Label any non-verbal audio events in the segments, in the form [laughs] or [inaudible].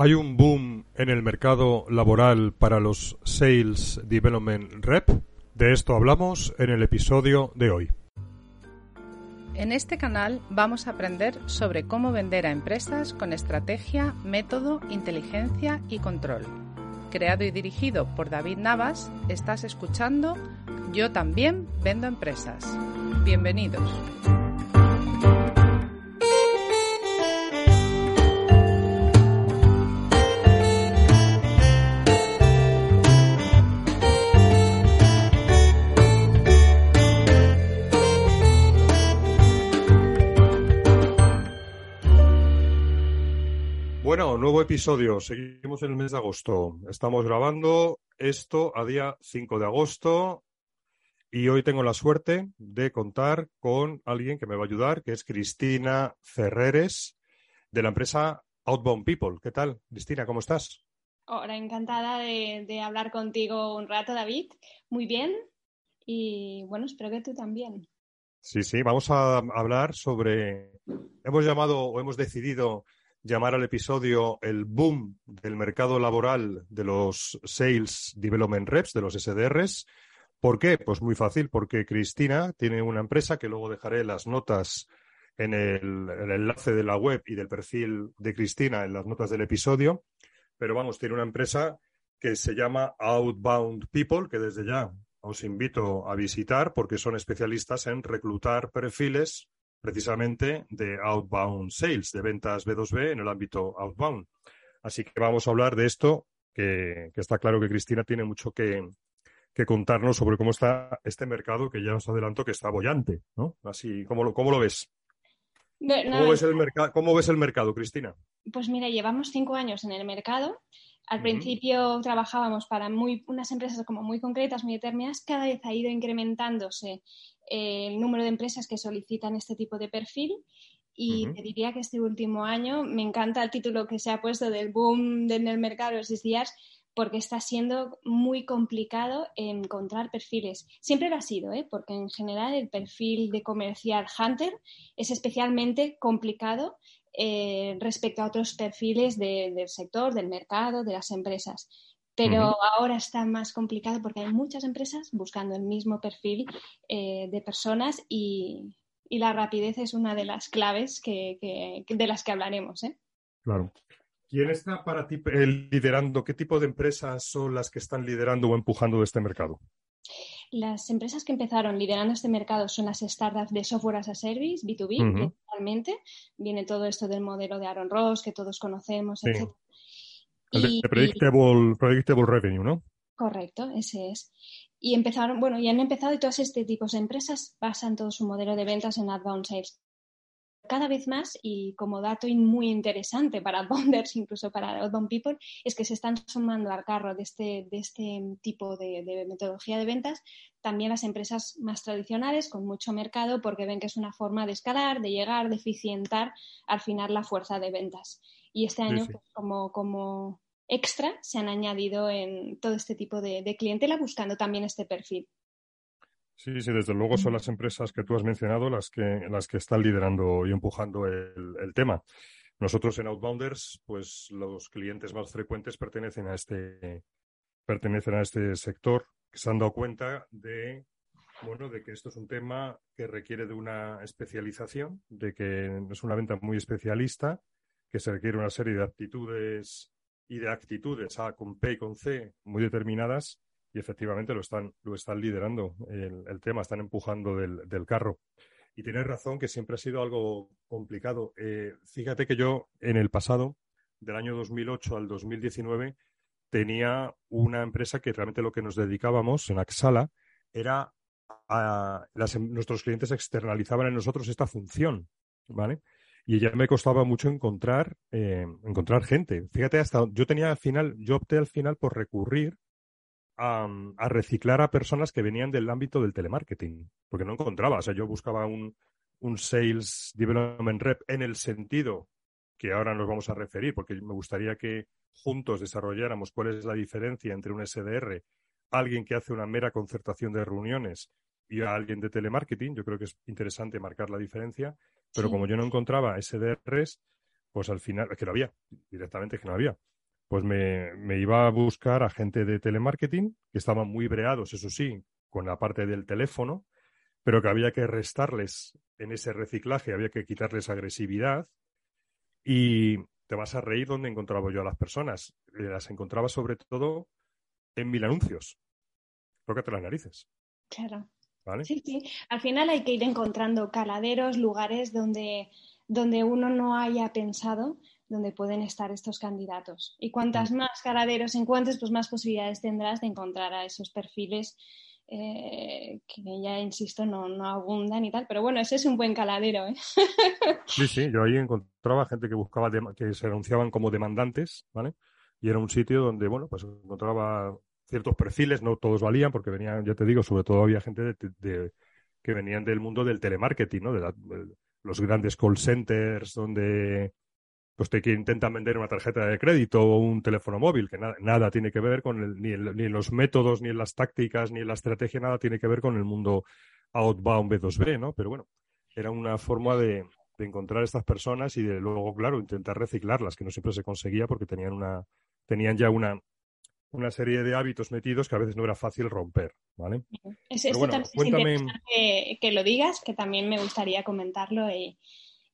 Hay un boom en el mercado laboral para los Sales Development Rep. De esto hablamos en el episodio de hoy. En este canal vamos a aprender sobre cómo vender a empresas con estrategia, método, inteligencia y control. Creado y dirigido por David Navas, estás escuchando Yo también vendo empresas. Bienvenidos. Bueno, nuevo episodio. Seguimos en el mes de agosto. Estamos grabando esto a día 5 de agosto y hoy tengo la suerte de contar con alguien que me va a ayudar, que es Cristina Ferreres de la empresa Outbound People. ¿Qué tal, Cristina? ¿Cómo estás? Hola, encantada de, de hablar contigo un rato, David. Muy bien. Y bueno, espero que tú también. Sí, sí, vamos a hablar sobre. Hemos llamado o hemos decidido llamar al episodio el boom del mercado laboral de los Sales Development Reps, de los SDRs. ¿Por qué? Pues muy fácil, porque Cristina tiene una empresa que luego dejaré las notas en el, el, enlace de la web y del perfil de Cristina en las notas del episodio. Pero vamos, tiene una empresa que se llama Outbound People, que desde ya os invito a visitar porque son especialistas en reclutar perfiles precisamente de outbound sales, de ventas B2B en el ámbito outbound. Así que vamos a hablar de esto, que, que está claro que Cristina tiene mucho que, que, contarnos sobre cómo está este mercado, que ya os adelanto que está bollante, ¿no? Así, ¿cómo lo, cómo lo ves? No, ¿Cómo, ves el ¿Cómo ves el mercado, Cristina? Pues mira, llevamos cinco años en el mercado. Al uh -huh. principio trabajábamos para muy, unas empresas como muy concretas, muy determinadas. Cada vez ha ido incrementándose el número de empresas que solicitan este tipo de perfil. Y uh -huh. te diría que este último año me encanta el título que se ha puesto del boom en el mercado de los días porque está siendo muy complicado encontrar perfiles. Siempre lo ha sido, ¿eh? porque en general el perfil de comercial hunter es especialmente complicado eh, respecto a otros perfiles de, del sector, del mercado, de las empresas pero uh -huh. ahora está más complicado porque hay muchas empresas buscando el mismo perfil eh, de personas y, y, la rapidez es una de las claves que, que, de las que hablaremos. ¿eh? Claro. ¿Quién está para ti liderando? ¿Qué tipo de empresas son las que están liderando o empujando este mercado? Las empresas que empezaron liderando este mercado son las startups de software as a service, B2B, uh -huh. principalmente. Viene todo esto del modelo de Aaron Ross que todos conocemos, sí. etc. El de, de predictable, predictable, Revenue, ¿no? Correcto, ese es. Y empezaron, bueno, y han empezado y todos este tipos de empresas basan todo su modelo de ventas en outbound sales. Cada vez más, y como dato muy interesante para [laughs] outbounders, incluso para outbound people, es que se están sumando al carro de este, de este tipo de, de metodología de ventas también las empresas más tradicionales con mucho mercado porque ven que es una forma de escalar, de llegar, de eficientar al final la fuerza de ventas. Y este año, sí. Pues, como, como extra, se han añadido en todo este tipo de, de, clientela buscando también este perfil. Sí, sí, desde luego son las empresas que tú has mencionado las que, las que están liderando y empujando el, tema. Nosotros en Outbounders, pues los clientes más frecuentes pertenecen a este, pertenecen a este sector, que se han dado cuenta de bueno, de que esto es un tema que requiere de una especialización, de que es una venta muy especialista, que se requiere una serie de aptitudes y de actitudes A con P y con C muy determinadas efectivamente lo están, lo están liderando el, el tema, están empujando del, del, carro. Y tienes razón que siempre ha sido algo complicado. Eh, fíjate que yo en el pasado, del año 2008 al 2019, tenía una empresa que realmente lo que nos dedicábamos en Axala era a las, nuestros clientes externalizaban en nosotros esta función, ¿vale? y ya me costaba mucho encontrar, eh, encontrar gente. Fíjate, hasta yo tenía al final, yo opté al final por recurrir a, a, reciclar a personas que venían del ámbito del telemarketing, porque no encontraba. O sea, yo buscaba un, un Sales Development Rep en el sentido que ahora nos vamos a referir, porque me gustaría que juntos desarrolláramos cuál es la diferencia entre un SDR, alguien que hace una mera concertación de reuniones y a alguien de telemarketing. Yo creo que es interesante marcar la diferencia, pero como yo no encontraba SDRs, pues al final, es que no había, directamente que no había. Pues me, me iba a buscar a gente de telemarketing que estaban muy breados, eso sí, con la parte del teléfono, pero que había que restarles en ese reciclaje, había que quitarles agresividad y te vas a reír donde encontraba yo a las personas. Las encontraba sobre todo en mil anuncios. Tócate las narices. Claro. Sí, sí. Al final hay que ir encontrando caladeros, lugares donde, donde uno no haya pensado donde pueden estar estos candidatos. Y cuantas mm. más caladeros encuentres, pues más posibilidades tendrás de encontrar a esos perfiles eh, que ya, insisto, no, no, abundan y tal. Pero bueno, ese es un buen caladero. ¿eh? [laughs] Sí, sí, yo ahí encontraba gente que buscaba, que se anunciaban como demandantes, ¿vale? Y era un sitio donde, bueno, pues encontraba ciertos perfiles, no todos valían, porque venían, ya te digo, sobre todo había gente de, que venían del mundo del telemarketing, ¿no? De, los grandes call centers donde pues te intentan vender una tarjeta de crédito o un teléfono móvil, que nada tiene que ver con el, ni, ni en los métodos, ni en las tácticas, ni en la estrategia, nada tiene que ver con el mundo outbound B2B, ¿no? Pero bueno, era una forma de, de encontrar estas personas y de luego, claro, intentar reciclarlas, que no siempre se conseguía porque tenían una, tenían ya una, una serie de hábitos metidos que a veces no era fácil romper, ¿vale? Es, también cuéntame... es que, lo digas, que también me gustaría comentarlo y,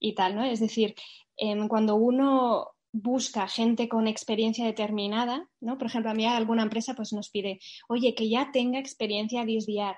y tal, ¿no? Es decir, em, cuando uno busca gente con experiencia determinada, ¿no? Por ejemplo, a mí alguna empresa pues nos pide, oye, que ya tenga experiencia a disdiar.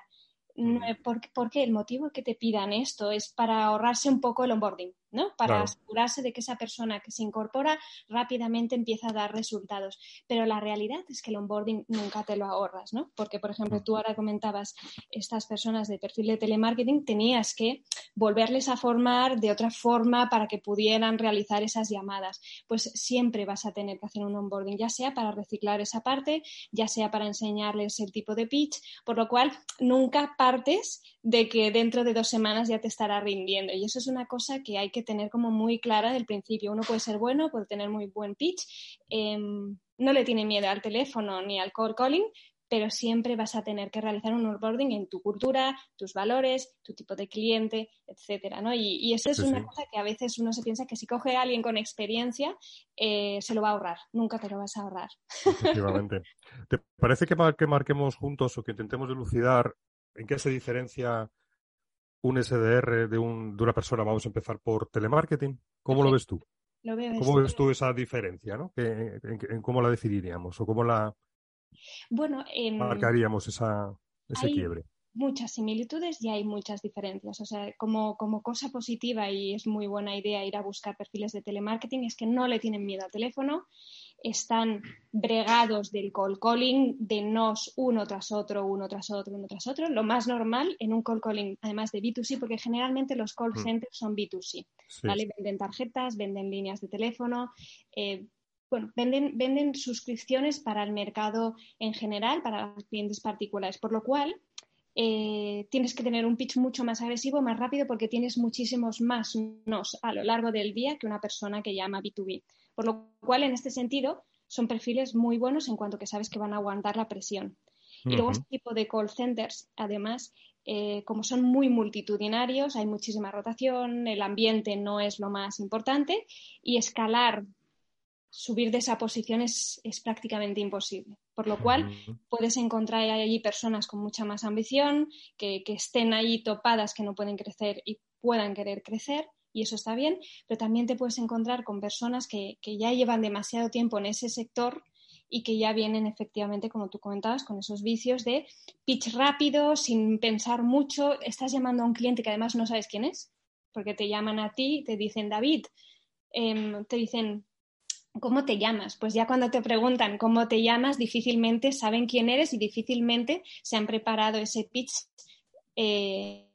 ¿Por, ¿Por, qué? El motivo que te pidan esto es para ahorrarse un poco el onboarding, ¿no? Para asegurarse de que esa persona que se incorpora rápidamente empieza a dar resultados. Pero la realidad es que el onboarding nunca te lo ahorras, ¿no? Porque, por ejemplo, tú ahora comentabas estas personas de perfil de telemarketing, tenías que volverles a formar de otra forma para que pudieran realizar esas llamadas. Pues siempre vas a tener que hacer un onboarding, ya sea para reciclar esa parte, ya sea para enseñarles el tipo de pitch, por lo cual nunca partes de que dentro de dos semanas ya te estará rindiendo. Y eso es una cosa que hay que tener como muy clara del principio. Uno puede ser bueno, puede tener muy buen pitch, em, no le tiene miedo al teléfono ni al call calling, pero siempre vas a tener que realizar un onboarding en tu cultura, tus valores, tu tipo de cliente, etcétera, ¿no? Y, eso es una cosa que a veces uno se piensa que si coge a alguien con experiencia eh, se lo va a ahorrar. Nunca te lo vas a ahorrar. [laughs] Efectivamente. ¿Te parece que, que marquemos juntos o que intentemos dilucidar en qué se diferencia un SDR de, un, de una persona? Vamos a empezar por telemarketing. ¿Cómo lo ves tú? ¿Cómo ves tú esa diferencia? ¿no? en, cómo la definiríamos o cómo la bueno, em, marcaríamos esa, ese quiebre? Muchas similitudes y hay muchas diferencias. O sea, como, como cosa positiva y es muy buena idea ir a buscar perfiles de telemarketing es que no le tienen miedo al teléfono, están bregados del call calling, de nos uno tras otro, uno tras otro, uno tras otro. Lo más normal en un call calling, además de B2C, porque generalmente los call mm. centers son B2C. ¿vale? Venden tarjetas, venden líneas de teléfono, eh, bueno, venden, venden suscripciones para el mercado en general, para los clientes particulares, por lo cual eh, tienes que tener un pitch mucho más agresivo, más rápido, porque tienes muchísimos más nos a lo largo del día que una persona que llama B2B. Por lo cual, en este sentido, son perfiles muy buenos en cuanto que sabes que van a aguantar la presión. Y luego este tipo de call centers, además, eh, como son muy multitudinarios, hay muchísima rotación, el ambiente no es lo más importante y escalar subir de esa posición es, prácticamente imposible. Por lo cual, puedes encontrar allí personas con mucha más ambición, que, estén ahí topadas, que no pueden crecer y puedan querer crecer, y eso está bien, pero también te puedes encontrar con personas que, ya llevan demasiado tiempo en ese sector y que ya vienen efectivamente, como tú comentabas, con esos vicios de pitch rápido, sin pensar mucho. Estás llamando a un cliente que además no sabes quién es, porque te llaman a ti, te dicen David, em, te dicen ¿Cómo te llamas? Pues ya cuando te preguntan cómo te llamas, difícilmente saben quién eres y difícilmente se han preparado ese pitch eh,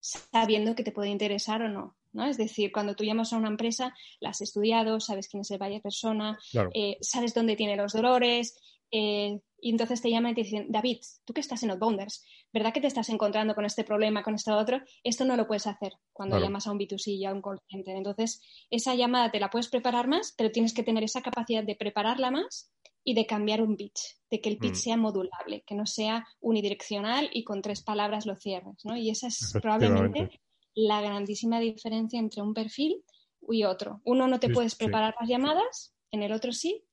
sabiendo que te puede interesar o no. ¿no? Es decir, cuando tú llamas a una empresa, la has estudiado, sabes quién es el vaya persona, eh, sabes dónde tiene los dolores, eh, y entonces te llaman y te dicen, David, tú que estás en Outbounders, ¿verdad que te estás encontrando con este problema, con esto otro? Esto no lo puedes hacer cuando llamas a un B2C y a un call center. Entonces, esa llamada te la puedes preparar más, pero tienes que tener esa capacidad de prepararla más y de cambiar un pitch, de que el pitch mm. sea modulable, que no sea unidireccional y con tres palabras lo cierres, ¿no? Y esa es probablemente la grandísima diferencia entre un perfil y otro. Uno no te puedes preparar las llamadas, en el otro sí.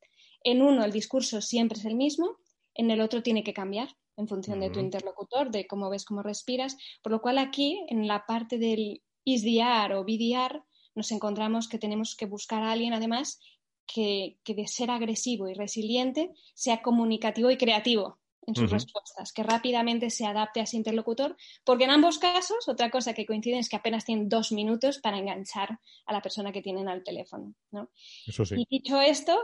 En uno el discurso siempre es el mismo, en el otro tiene que cambiar en función de tu interlocutor, de cómo ves, cómo respiras. Por lo cual aquí, en la parte del ISDR o BDR, nos encontramos que tenemos que buscar a alguien, además, que, de ser agresivo y resiliente sea comunicativo y creativo en sus respuestas, que rápidamente se adapte a ese interlocutor, porque en ambos casos, otra cosa que coincide es que apenas tienen dos minutos para enganchar a la persona que tienen al teléfono. ¿no? Eso sí. Y dicho esto,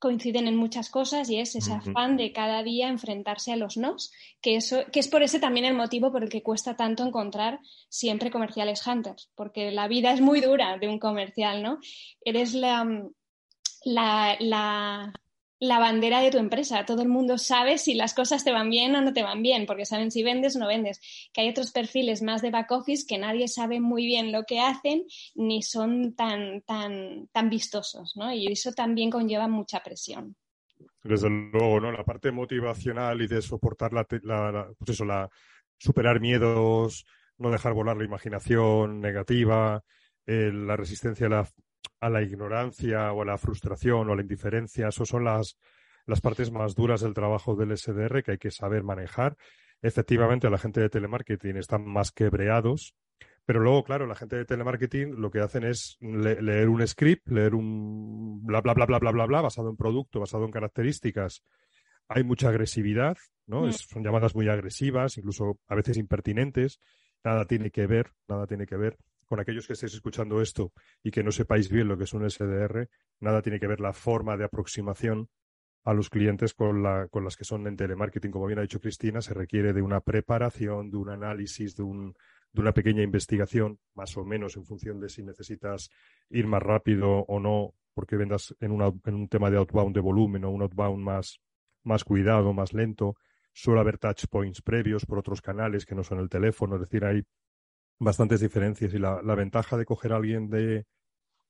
coinciden en muchas cosas y es ese afán de cada día enfrentarse a los nos, que, eso, que es por ese también el motivo por el que cuesta tanto encontrar siempre comerciales hunters, porque la vida es muy dura de un comercial, ¿no? Eres la, la la bandera de tu empresa. Todo el mundo sabe si las cosas te van bien o no te van bien, porque saben si vendes o no vendes. Que hay otros perfiles más de back office que nadie sabe muy bien lo que hacen ni son tan, tan, tan vistosos, ¿no? Y eso también conlleva mucha presión. Desde luego, ¿no? La parte motivacional y de soportar la, pues eso, la superar miedos, no dejar volar la imaginación negativa, la resistencia a la a la ignorancia o a la frustración o a la indiferencia. Esas son las, las partes más duras del trabajo del SDR que hay que saber manejar. Efectivamente, la gente de telemarketing están más quebreados, pero luego, claro, la gente de telemarketing lo que hacen es leer un script, leer un bla, bla, bla, bla, bla, bla, bla, basado en producto, basado en características. Hay mucha agresividad, ¿no? Mm. son llamadas muy agresivas, incluso a veces impertinentes. Nada tiene que ver, nada tiene que ver con aquellos que estéis escuchando esto y que no sepáis bien lo que es un SDR, nada tiene que ver la forma de aproximación a los clientes con, la, con las que son en telemarketing. Como bien ha dicho Cristina, se requiere de una preparación, de un análisis, de, un, de una pequeña investigación, más o menos en función de si necesitas ir más rápido o no, porque vendas en, en un tema de outbound de volumen o un outbound más, más cuidado, más lento. Suele haber touch points previos por otros canales que no son el teléfono, es decir, hay bastantes diferencias y la, ventaja de coger a alguien de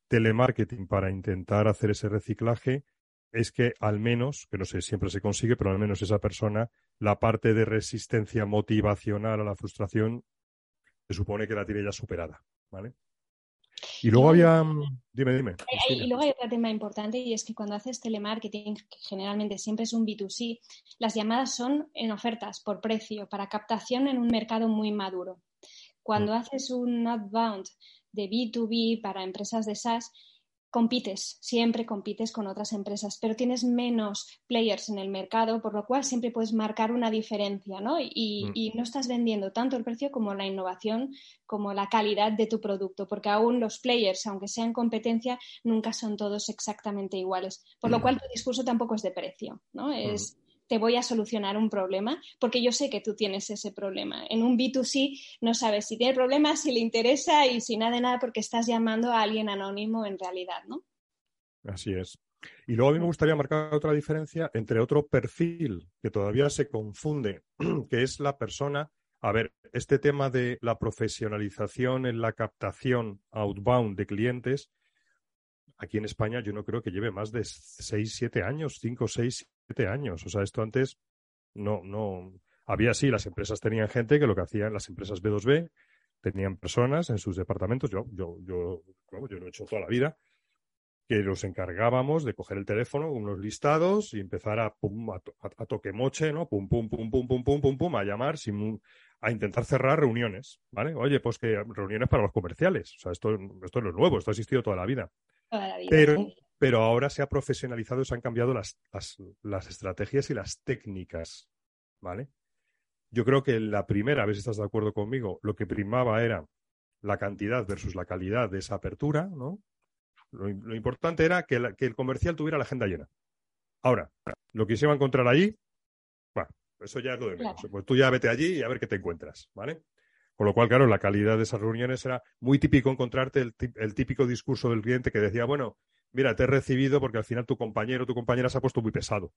telemarketing para intentar hacer ese reciclaje es que al menos, que no sé, siempre se consigue, pero al menos esa persona, la parte de resistencia motivacional a la frustración, se supone que la tiene ya superada, ¿vale? Y luego había, dime, dime. Y luego hay otro tema importante y es que cuando haces telemarketing, que generalmente siempre es un B2C, las llamadas son en ofertas por precio, para captación en un mercado muy maduro. Cuando mm. haces un outbound de B2B para empresas de SaaS, compites, siempre compites con otras empresas, pero tienes menos players en el mercado, por lo cual siempre puedes marcar una diferencia, ¿no? Y, mm. y, no estás vendiendo tanto el precio como la innovación, como la calidad de tu producto, porque aún los players, aunque sean competencia, nunca son todos exactamente iguales, por lo mm. cual tu discurso tampoco es de precio, ¿no? Es, te voy a solucionar un problema, porque yo sé que tú tienes ese problema. En un B2C no sabes si tiene problemas, si le interesa y si nada de nada, porque estás llamando a alguien anónimo en realidad, ¿no? Así es. Y luego a mí me gustaría marcar otra diferencia entre otro perfil que todavía se confunde, [clears throat] que es la persona. A ver, este tema de la profesionalización en la captación outbound de clientes, aquí en España yo no creo que lleve más de 6, 7 años, 5, 6, años. O sea, esto antes no, no. Había sí, las empresas tenían gente que lo que hacían, las empresas B2B, tenían personas en sus departamentos. Yo, yo, yo, yo lo he hecho toda la vida, que nos encargábamos de coger el teléfono, unos listados y empezar a, pum, a, toque moche, ¿no? Pum, pum, pum, pum, pum, pum, pum, pum, a llamar sin, a intentar cerrar reuniones, ¿vale? Oye, pues que reuniones para los comerciales. O sea, esto, esto no es nuevo, esto ha existido toda la vida. Toda la vida Pero, pero ahora se ha profesionalizado se han cambiado las, las, estrategias y las técnicas, ¿vale? Yo creo que la primera, a ver si estás de acuerdo conmigo, lo que primaba era la cantidad versus la calidad de esa apertura, ¿no? Lo, importante era que, el comercial tuviera la agenda llena. Ahora, lo que se iba a encontrar allí, bueno, eso ya es lo de menos. Pues tú ya vete allí y a ver qué te encuentras, ¿vale? Con lo cual, claro, la calidad de esas reuniones era muy típico encontrarte el, típico discurso del cliente que decía, bueno, mira, te he recibido porque al final tu compañero o tu compañera se ha puesto muy pesado.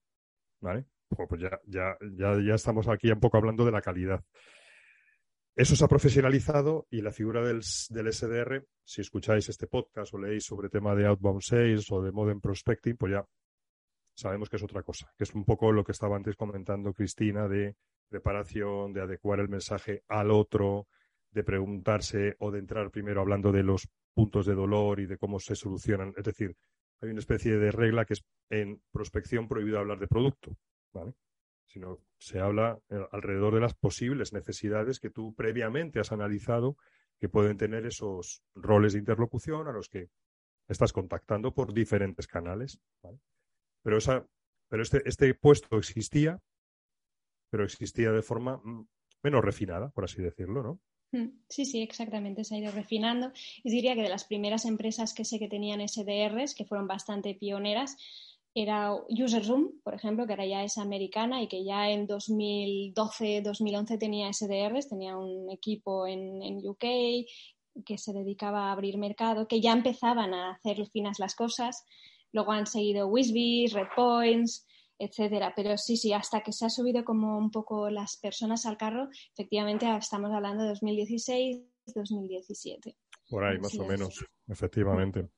¿Vale? Pues ya, ya, ya, ya estamos aquí un poco hablando de la calidad. Eso se ha profesionalizado y la figura del, del, SDR, si escucháis este podcast o leéis sobre tema de outbound sales o de modern prospecting, pues ya sabemos que es otra cosa, que es un poco lo que estaba antes comentando Cristina de preparación, de adecuar el mensaje al otro, de preguntarse o de entrar primero hablando de los puntos de dolor y de cómo se solucionan. Es decir, hay una especie de regla que es en prospección prohibido hablar de producto, ¿vale? Sino se habla eh, alrededor de las posibles necesidades que tú previamente has analizado que pueden tener esos roles de interlocución a los que estás contactando por diferentes canales. Pero, esa, pero este, este puesto existía pero existía de forma mm, menos refinada, por así decirlo, ¿no? [laughs] Sí, sí, exactamente, se ha ido refinando. Y diría que de las primeras empresas que sé que tenían SDRs, que fueron bastante pioneras, era UserZoom, por ejemplo, que ahora ya es americana y que ya en 2012-2011 tenía SDRs, tenía un equipo en, en, UK que se dedicaba a abrir mercado, que ya empezaban a hacer finas las cosas. Luego han seguido Wisbys, Redpoints, etcétera. Pero sí, sí, hasta que se ha subido como un poco las personas al carro, efectivamente estamos hablando de 2016, 2017. Por ahí, más o menos, efectivamente.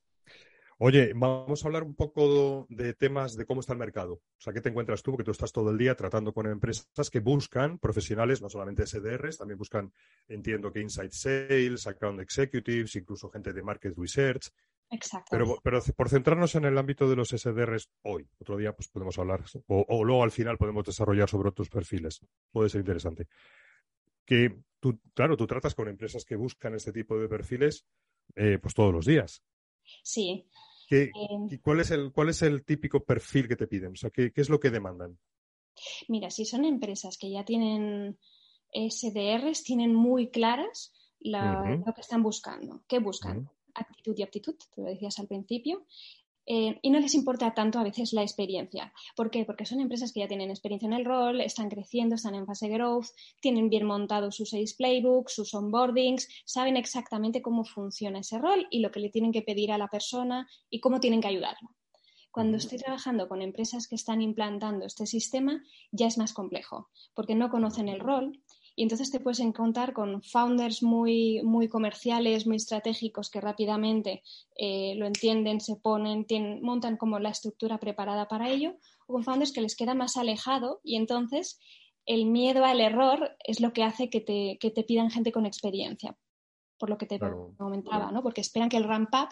Oye, vamos a hablar un poco de temas de cómo está el mercado. O sea, ¿qué te encuentras tú? Porque tú estás todo el día tratando con empresas que buscan profesionales, no solamente SDRs, también buscan, entiendo que Inside Sales, Account Executives, incluso gente de Market Research. Exacto. Pero, pero por centrarnos en el ámbito de los SDRs hoy, otro día pues podemos hablar, o, luego al final podemos desarrollar sobre otros perfiles. Puede ser interesante. Que tú, claro, tú tratas con empresas que buscan este tipo de perfiles eh, pues todos los días. Sí. ¿Qué, eh, cuál, es el, ¿Cuál es el típico perfil que te piden? O sea, ¿qué, qué es lo que demandan? Mira, si son empresas que ya tienen SDRs, tienen muy claras lo que están buscando. ¿Qué buscan? Actitud y aptitud, te lo decías al principio, eh, y no les importa tanto a veces la experiencia. ¿Por qué? Porque son empresas que ya tienen experiencia en el rol, están creciendo, están en fase growth, tienen bien montados sus seis playbooks, sus onboardings, saben exactamente cómo funciona ese rol y lo que le tienen que pedir a la persona y cómo tienen que ayudarla. Cuando estoy trabajando con empresas que están implantando este sistema, ya es más complejo, porque no conocen el rol, y entonces te puedes encontrar con founders muy, muy comerciales, muy estratégicos que rápidamente eh, lo entienden, se ponen, montan como la estructura preparada para ello, o con founders que les queda más alejado y entonces el miedo al error es lo que hace que te, que te pidan gente con experiencia por lo que te comentaba, ¿no? Porque esperan que el ramp up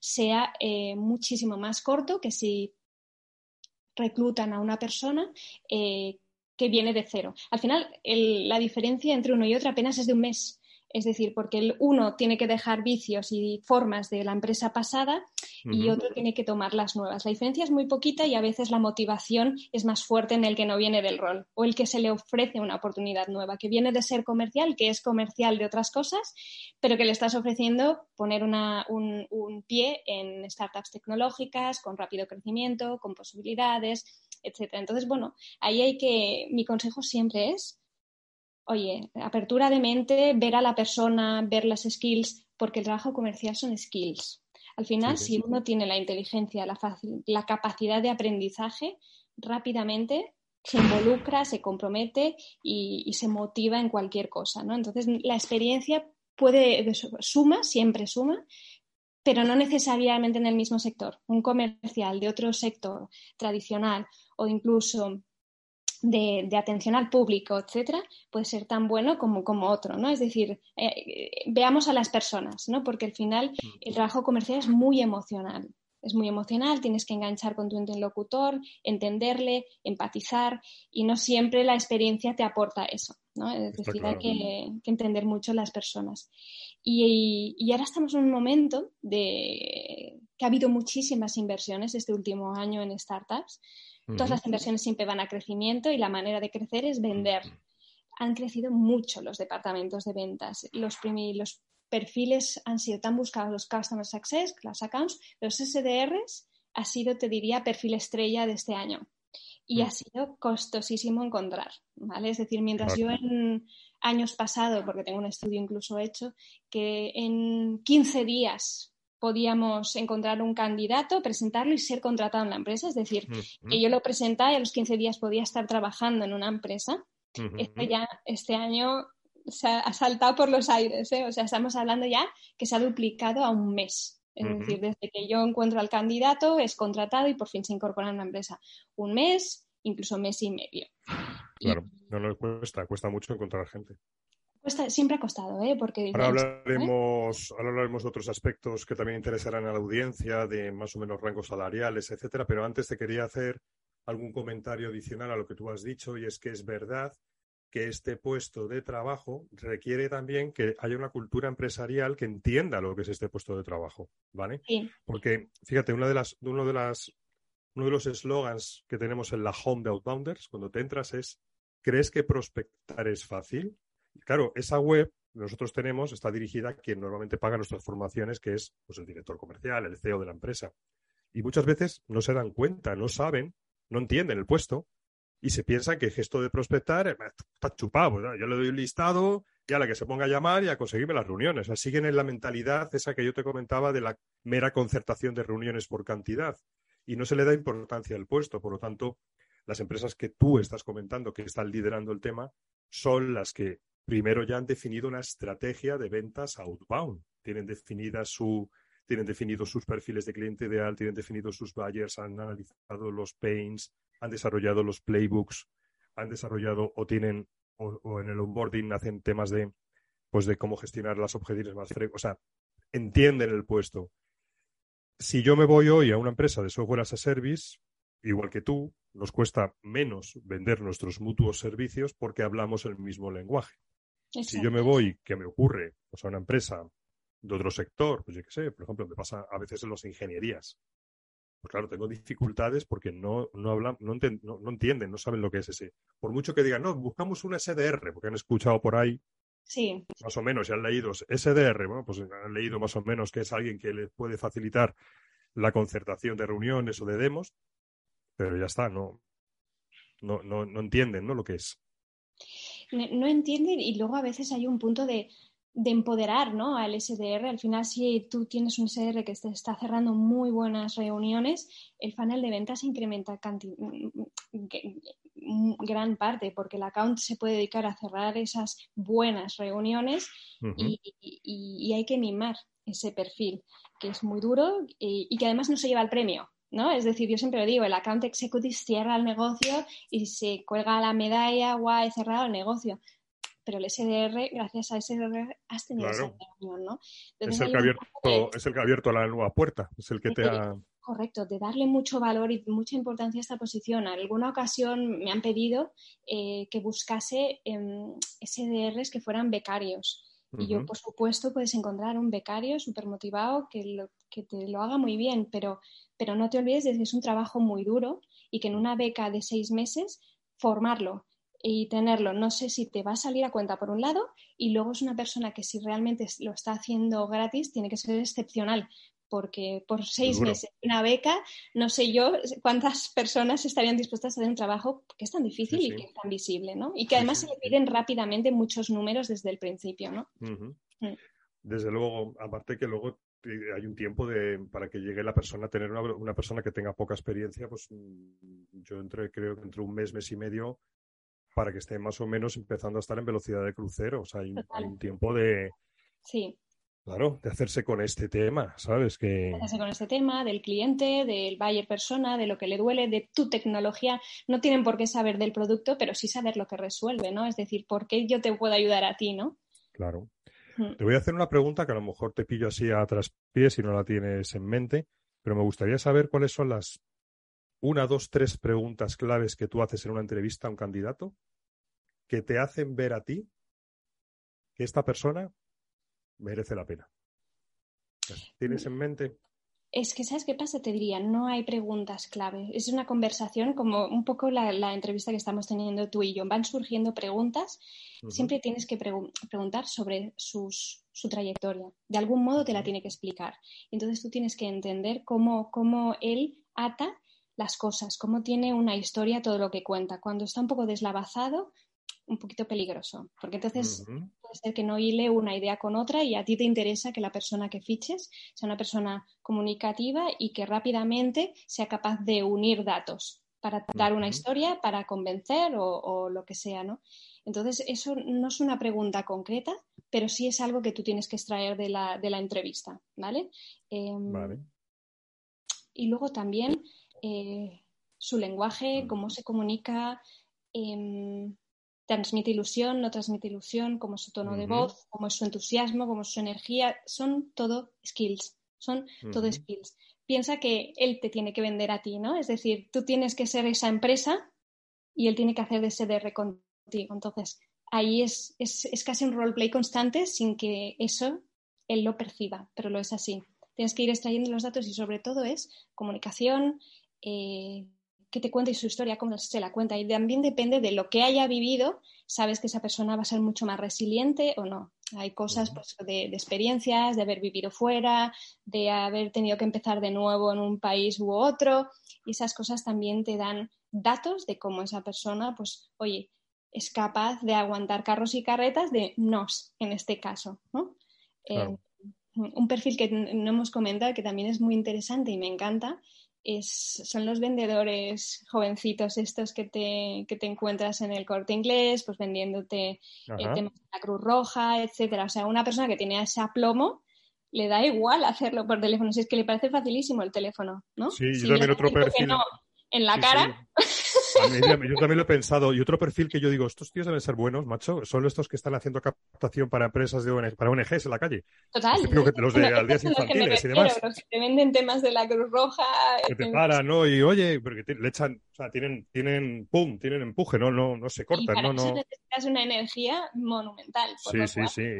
sea eh, muchísimo más corto que si reclutan a una persona eh, que viene de cero. Al final, la diferencia entre uno y otro apenas es de un mes. Es decir, porque el uno tiene que dejar vicios y formas de la empresa pasada y otro tiene que tomar las nuevas. La diferencia es muy poquita y a veces la motivación es más fuerte en el que no viene del rol o el que se le ofrece una oportunidad nueva, que viene de ser comercial, que es comercial de otras cosas, pero que le estás ofreciendo poner un, un pie en startups tecnológicas con rápido crecimiento, con posibilidades, etcétera. Entonces, bueno, ahí hay que, mi consejo siempre es, oye, apertura de mente, ver a la persona, ver las skills, porque el trabajo comercial son skills. Al final, si uno tiene la inteligencia, la, la capacidad de aprendizaje, rápidamente se involucra, se compromete y, se motiva en cualquier cosa, ¿no? Entonces, la experiencia puede, suma, siempre suma, pero no necesariamente en el mismo sector. Un comercial de otro sector tradicional o incluso de, atención al público, etcétera, puede ser tan bueno como, como otro, ¿no? Es decir, eh, veamos a las personas, ¿no? Porque al final el trabajo comercial es muy emocional. Es muy emocional, tienes que enganchar con tu interlocutor, entenderle, empatizar y no siempre la experiencia te aporta eso, ¿no? Es decir, hay que, entender mucho las personas. Y, y, ahora estamos en un momento de que ha habido muchísimas inversiones este último año en startups. Todas las inversiones siempre van a crecimiento y la manera de crecer es vender. Han crecido mucho los departamentos de ventas. Los, los perfiles han sido tan buscados, los Customer Success, las accounts, los SDRs ha sido, te diría, perfil estrella de este año. y Mm. ha sido costosísimo encontrar, ¿vale? Es decir, mientras yo en años pasados, porque tengo un estudio incluso hecho, que en 15 días podíamos encontrar un candidato, presentarlo y ser contratado en la empresa, es decir, que yo lo presentaba y a los 15 días podía estar trabajando en una empresa. ujú, Esto ya este año se ha, saltado por los aires, ¿eh? o sea, estamos hablando ya que se ha duplicado a un mes. Es decir, desde que yo encuentro al candidato, es contratado y por fin se incorpora en la empresa. Un mes, incluso mes y medio. Claro, no nos cuesta, cuesta mucho encontrar gente. cuesta- siempre ha costado, ¿eh? Porque Ahora ¿eh? hablaremos, ahora hablaremos de otros aspectos que también interesarán a la audiencia, de más o menos rangos salariales, etcétera, pero antes te quería hacer algún comentario adicional a lo que tú has dicho, y es que es verdad que este puesto de trabajo requiere también que haya una cultura empresarial que entienda lo que es este puesto de trabajo, ¿vale? Sí, Porque, fíjate, una de las, uno de las, uno de los eslogans que tenemos en la home de Outbounders, cuando te entras, es ¿crees que prospectar es fácil? Y claro, esa web nosotros tenemos está dirigida a quien normalmente paga nuestras formaciones, que es pues, el director comercial, el CEO de la empresa. Y muchas veces no se dan cuenta, no saben, no entienden el puesto y se piensan que el gesto de prospectar eh, está chupado. ¿no? Yo le doy un listado y a la que se ponga a llamar y a conseguirme las reuniones. O sea, siguen en la mentalidad esa que yo te comentaba de la mera concertación de reuniones por cantidad y no se le da importancia al puesto. Por lo tanto, las empresas que tú estás comentando que están liderando el tema son las que primero ya han definido una estrategia de ventas outbound. Tienen definida su tienen definidos sus perfiles de cliente ideal, tienen definidos sus buyers, han analizado los pains, han desarrollado los playbooks, han desarrollado o tienen o, o en el onboarding hacen temas de pues de cómo gestionar las objeciones más frecuentes, o sea, entienden el puesto. Si yo me voy hoy a una empresa de software as a service, igual que tú, nos cuesta menos vender nuestros mutuos servicios porque hablamos el mismo lenguaje. Si yo me voy, que me ocurre, pues a una empresa de otro sector, pues yo qué sé, por ejemplo, me pasa a veces en las ingenierías. Pues claro, tengo dificultades porque no, no hablan, no, enten- no- no entienden, no saben lo que es ese. Por mucho que digan, no, buscamos un SDR, porque han escuchado por ahí, sí, más o menos, y han leído SDR, bueno, pues han leído más o menos que es alguien que les puede facilitar la concertación de reuniones o de demos, pero ya está, no, no, no, no entienden, ¿no? Lo que es. no no entienden y luego a veces hay un punto de, de empoderar ¿no? al SDR. Al final, si tú tienes un SDR que te está cerrando muy buenas reuniones, el funnel de ventas incrementa canti- g- gran parte porque el account se puede dedicar a cerrar esas buenas reuniones y, y- y hay que mimar ese perfil, que es muy duro y, y que además no se lleva el premio. ¿no? Es decir, yo siempre lo digo, el account executive cierra el negocio y se cuelga la medalla, guay, cerrado el negocio. Pero el SDR, gracias a SDR, has tenido Claro. esa reunión, ¿no? Es el, que abierto, de- es el que ha abierto la nueva puerta, es el que te ha... Correcto, de darle mucho valor y mucha importancia a esta posición. En alguna ocasión me han pedido eh, que buscase em, SDRs que fueran becarios. Y yo, por supuesto, puedes encontrar un becario súper motivado que, lo- que te lo haga muy bien, pero, pero no te olvides de que es un trabajo muy duro y que en una beca de seis meses, formarlo y tenerlo, no sé si te va a salir a cuenta por un lado y luego es una persona que si realmente lo está haciendo gratis, tiene que ser excepcional. Porque por seis Seguro. meses una beca, no sé yo cuántas personas estarían dispuestas a hacer un trabajo que es tan difícil Sí, y que es tan visible, ¿no? Y que además sí, se le piden rápidamente muchos números desde el principio, ¿no? Mm. Desde luego, aparte que luego hay un tiempo de, para que llegue la persona a tener una, una persona que tenga poca experiencia, pues mm, yo entre, creo que entre un mes, mes y medio, para que esté más o menos empezando a estar en velocidad de crucero. O sea, hay, un tiempo de, Sí, claro, de hacerse con este tema, ¿sabes? Que, hacerse con este tema del cliente, del buyer persona, de lo que le duele, de tu tecnología. No tienen por qué saber del producto, pero sí saber lo que resuelve, ¿no? Es decir, ¿por qué yo te puedo ayudar a ti, ¿no? claro. Mm. Te voy a hacer una pregunta que a lo mejor te pillo así a traspiés si no la tienes en mente, pero me gustaría saber cuáles son las una, dos, tres preguntas claves que tú haces en una entrevista a un candidato que te hacen ver a ti que esta persona merece la pena. ¿Las ¿Tienes en mente? Es que, ¿sabes qué pasa? Te diría, no hay preguntas clave. Es una conversación como un poco la, la entrevista que estamos teniendo tú y yo. Van surgiendo preguntas. Siempre tienes que pregu- preguntar sobre sus- su trayectoria. De algún modo te la tiene que explicar. Entonces tú tienes que entender cómo, cómo él ata las cosas, cómo tiene una historia todo lo que cuenta. Cuando está un poco deslavazado, un poquito peligroso, porque entonces puede ser que no hile una idea con otra y a ti te interesa que la persona que fiches sea una persona comunicativa y que rápidamente sea capaz de unir datos para dar una historia, para convencer o, lo que sea, ¿no? Entonces, eso no es una pregunta concreta, pero sí es algo que tú tienes que extraer de la, de la entrevista, ¿vale? Em, vale. Y luego también eh, su lenguaje, cómo se comunica, em, transmite ilusión, no transmite ilusión, cómo es su tono de voz, cómo es su entusiasmo, cómo es su energía, son todo skills, son todo skills. Piensa que él te tiene que vender a ti, ¿no? Es decir, tú tienes que ser esa empresa y él tiene que hacer de CDR contigo. Entonces, ahí es, es, casi un roleplay constante sin que eso él lo perciba, pero lo es así. Tienes que ir extrayendo los datos y sobre todo es comunicación, eh, que te cuente su historia, cómo se la cuenta. Y también depende de lo que haya vivido, sabes que esa persona va a ser mucho más resiliente o no. Hay cosas pues, de, experiencias, de haber vivido fuera, de haber tenido que empezar de nuevo en un país u otro. Y esas cosas también te dan datos de cómo esa persona, pues, oye, es capaz de aguantar carros y carretas de nos, en este caso. Eh, un perfil que no hemos comentado que también es muy interesante y me encanta son los vendedores jovencitos estos que te, que te encuentras en el corte inglés, pues vendiéndote el tema de la Cruz Roja, etcétera. O sea, una persona que tiene ese aplomo le da igual hacerlo por teléfono, si es que le parece facilísimo el teléfono, ¿no? Sí, yo también otro perfil. en la cara. [laughs] yo también lo he pensado. Y otro perfil que yo digo, estos tíos deben ser buenos, macho, son estos que están haciendo captación para empresas de ONG, para ONGs en la calle. Total. los de [laughs] aldeas infantiles y demás. Los que te venden temas de la Cruz Roja. Que te paran, ¿no? Y oye, porque le echan, o sea, tienen, tienen, pum, tienen empuje, ¿no? No, no se cortan, ¿no? no necesitas una energía monumental. sí, sí, sí,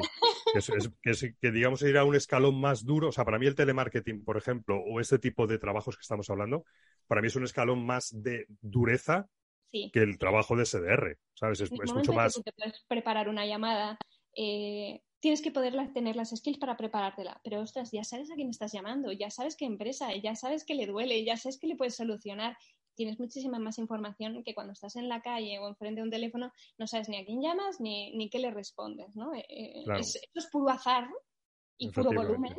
[laughs] que, es, que, digamos ir a un escalón más duro. O sea, para mí el telemarketing, por ejemplo, o este tipo de trabajos que estamos hablando, para mí es un escalón más de dureza que el trabajo de SDR, ¿sabes? Es, mucho más... tú te puedes preparar una llamada, eh, tienes que poder tener las skills para preparártela, pero ostras, ya sabes a quién estás llamando, ya sabes qué empresa, ya sabes que le duele, ya sabes que le puedes solucionar. Tienes muchísima más información que cuando estás en la calle o enfrente de un teléfono, no sabes ni a quién llamas ni, ni qué le respondes, ¿no? Eh, eh, esto es puro azar y puro volumen.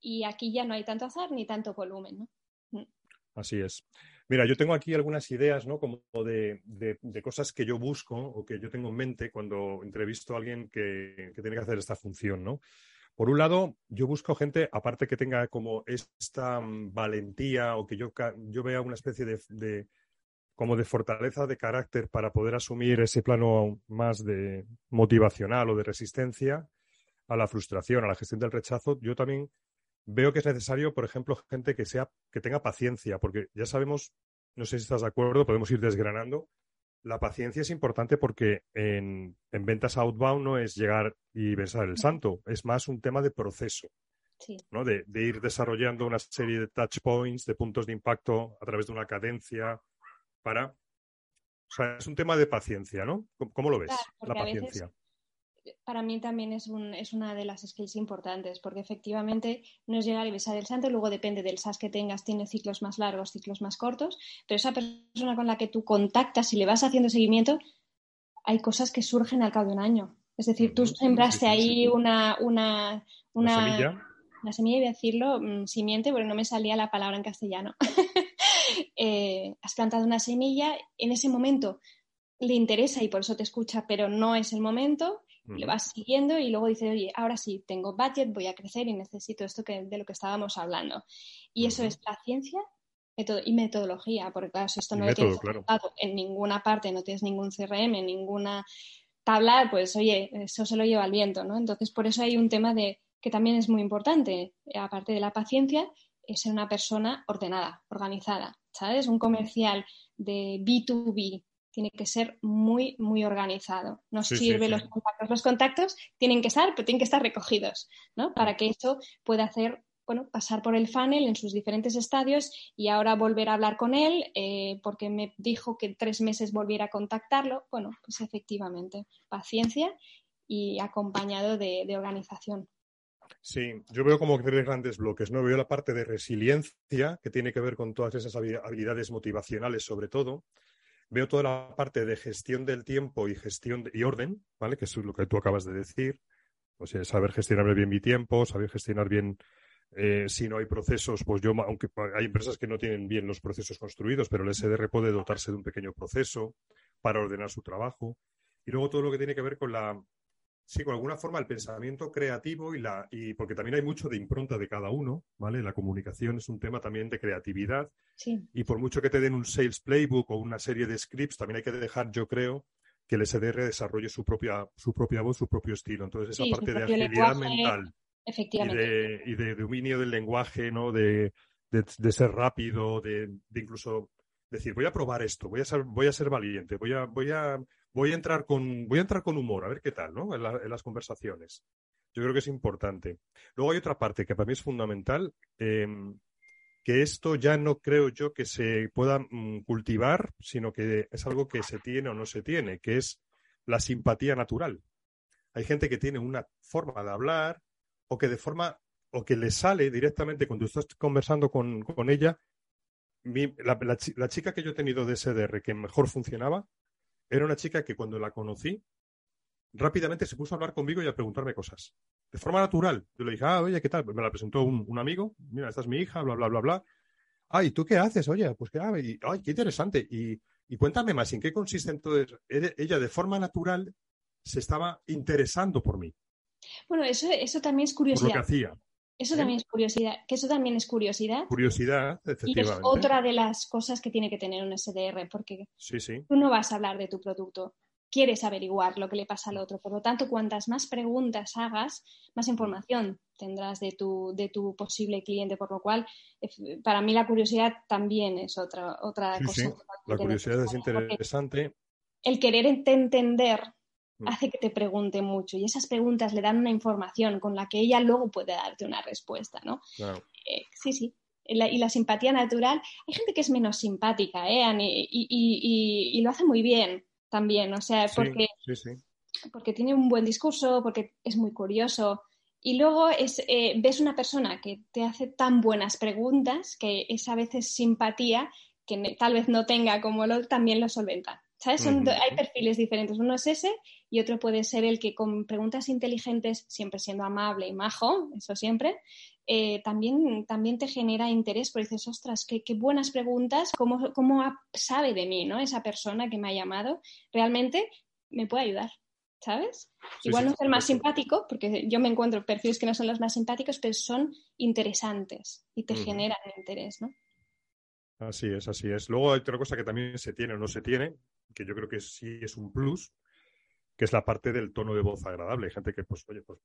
Y aquí ya no hay tanto azar ni tanto volumen, ¿no? Mm. Así es. Mira, yo tengo aquí algunas ideas, ¿no? Como de, cosas que yo busco o que yo tengo en mente cuando entrevisto a alguien que, tiene que hacer esta función, ¿no? Por un lado, yo busco gente, aparte que tenga como esta mm, valentía o que yo, yo vea una especie de, como de fortaleza de carácter para poder asumir ese plano más de motivacional o de resistencia a la frustración, a la gestión del rechazo. Yo también veo que es necesario, por ejemplo, gente que sea, que tenga paciencia, porque ya sabemos, no sé si estás de acuerdo, podemos ir desgranando. La paciencia es importante porque en, ventas outbound no es llegar y besar el santo, es más un tema de proceso. ¿no? De, ir desarrollando una serie de touch points, de puntos de impacto a través de una cadencia para. O sea, es un tema de paciencia, ¿no? ¿Cómo, lo ves? la paciencia para mí también es, un, es, una de las skills importantes, porque efectivamente no es llegar y besar el santo, luego depende del SAS que tengas, tiene ciclos más largos, ciclos más cortos, pero esa persona con la que tú contactas y le vas haciendo seguimiento, hay cosas que surgen al cabo de un año. Es decir, tú sembraste ahí una, una, una, semilla. Una semilla, y decirlo, mm, simiente, porque no me salía la palabra en castellano. [laughs] Eh, has plantado una semilla, en ese momento le interesa y por eso te escucha, pero no es el momento le vas siguiendo y luego dices, oye, ahora sí, tengo budget, voy a crecer y necesito esto que, de lo que estábamos hablando. Y eso es la ciencia y metodología, porque claro, si esto no lo tienes en ninguna parte, no tienes ningún CRM, ninguna tabla, pues oye, eso se lo lleva el viento, ¿no? Entonces, por eso hay un tema de que también es muy importante, aparte de la paciencia, es ser una persona ordenada, organizada, ¿sabes? Un comercial de B2B tiene que ser muy, muy organizado. No sirve los contactos. Los contactos tienen que estar, pero tienen que estar recogidos, ¿no? Para que eso pueda hacer, bueno, pasar por el funnel en sus diferentes estadios y ahora volver a hablar con él eh, porque me dijo que en tres meses volviera a contactarlo. Bueno, pues efectivamente, paciencia y acompañado de, organización. Sí, yo veo como tres grandes bloques, ¿no? Veo la parte de resiliencia, que tiene que ver con todas esas habilidades motivacionales, sobre todo. Veo toda la parte de gestión del tiempo y gestión y orden, ¿vale? Que es lo que tú acabas de decir. O sea, saber gestionar bien mi tiempo, saber gestionar bien eh, si no hay procesos, pues yo, aunque hay empresas que no tienen bien los procesos construidos, pero el SDR puede dotarse de un pequeño proceso para ordenar su trabajo. Y luego todo lo que tiene que ver con la, sí, con alguna forma el pensamiento creativo y la, y porque también hay mucho de impronta de cada uno, ¿vale? La comunicación es un tema también de creatividad. Y por mucho que te den un sales playbook o una serie de scripts, también hay que dejar, yo creo, que el SDR desarrolle su propia, su propia voz, su propio estilo. Entonces, esa parte de agilidad mental Efectivamente. Y de, dominio del lenguaje, ¿no? De, ser rápido, de, incluso decir, voy a probar esto, voy a ser, voy a ser valiente, voy a, voy a, voy a entrar con, voy a entrar con humor, a ver qué tal, ¿no? En, las conversaciones. Yo creo que es importante. Luego hay otra parte que para mí es fundamental, em, que esto ya no creo yo que se pueda mm, cultivar, sino que es algo que se tiene o no se tiene, que es la simpatía natural. Hay gente que tiene una forma de hablar, o que de forma, o que le sale directamente cuando estás conversando con, ella, la, chica que yo he tenido de SDR que mejor funcionaba, era una chica que cuando la conocí, rápidamente se puso a hablar conmigo y a preguntarme cosas. De forma natural. Yo le dije, ah, oye, ¿qué tal? Me la presentó un, amigo, mira, esta es mi hija, bla, bla, bla, bla. Ah, ¿y tú qué haces? Oye, pues qué, ay, qué interesante. Y, y cuéntame más, ¿en qué consiste entonces? Ella de forma natural se estaba interesando por mí. Bueno, eso, eso también es curiosidad. lo que hacía. Eso ¿Eh? también es curiosidad, que eso también es curiosidad. Curiosidad, efectivamente. Y es otra de las cosas que tiene que tener un SDR, porque tú no vas a hablar de tu producto, quieres averiguar lo que le pasa al otro. Por lo tanto, cuantas más preguntas hagas, más información tendrás de tu, de tu posible cliente, por lo cual, para mí la curiosidad también es otra, otra cosa. La curiosidad es interesante. El querer entender Mm. Hace que te pregunte mucho y esas preguntas le dan una información con la que ella luego puede darte una respuesta, ¿no? Eh, sí, sí. y la simpatía natural, hay gente que es menos simpática, ¿eh? Y, lo hace muy bien también, o sea, porque, porque tiene un buen discurso, porque es muy curioso. Y luego es, eh, ves una persona que te hace tan buenas preguntas que esa veces simpatía que tal vez no tenga como lo también lo solventa. ¿Sabes? hay perfiles diferentes. Uno es ese y otro puede ser el que con preguntas inteligentes, siempre siendo amable y majo, eso siempre, eh, también, también te genera interés, porque dices, ostras, qué, qué buenas preguntas, ¿Cómo, cómo sabe de mí, ¿no? Esa persona que me ha llamado, realmente me puede ayudar. ¿Sabes? Igual no es el más simpático, porque yo me encuentro perfiles que no son los más simpáticos, pero son interesantes y te generan interés, ¿no? Así es, así es. Luego hay otra cosa que también se tiene o no se tiene, que yo creo que sí es un plus, que es la parte del tono de voz agradable. Hay gente que, pues, oye, pues,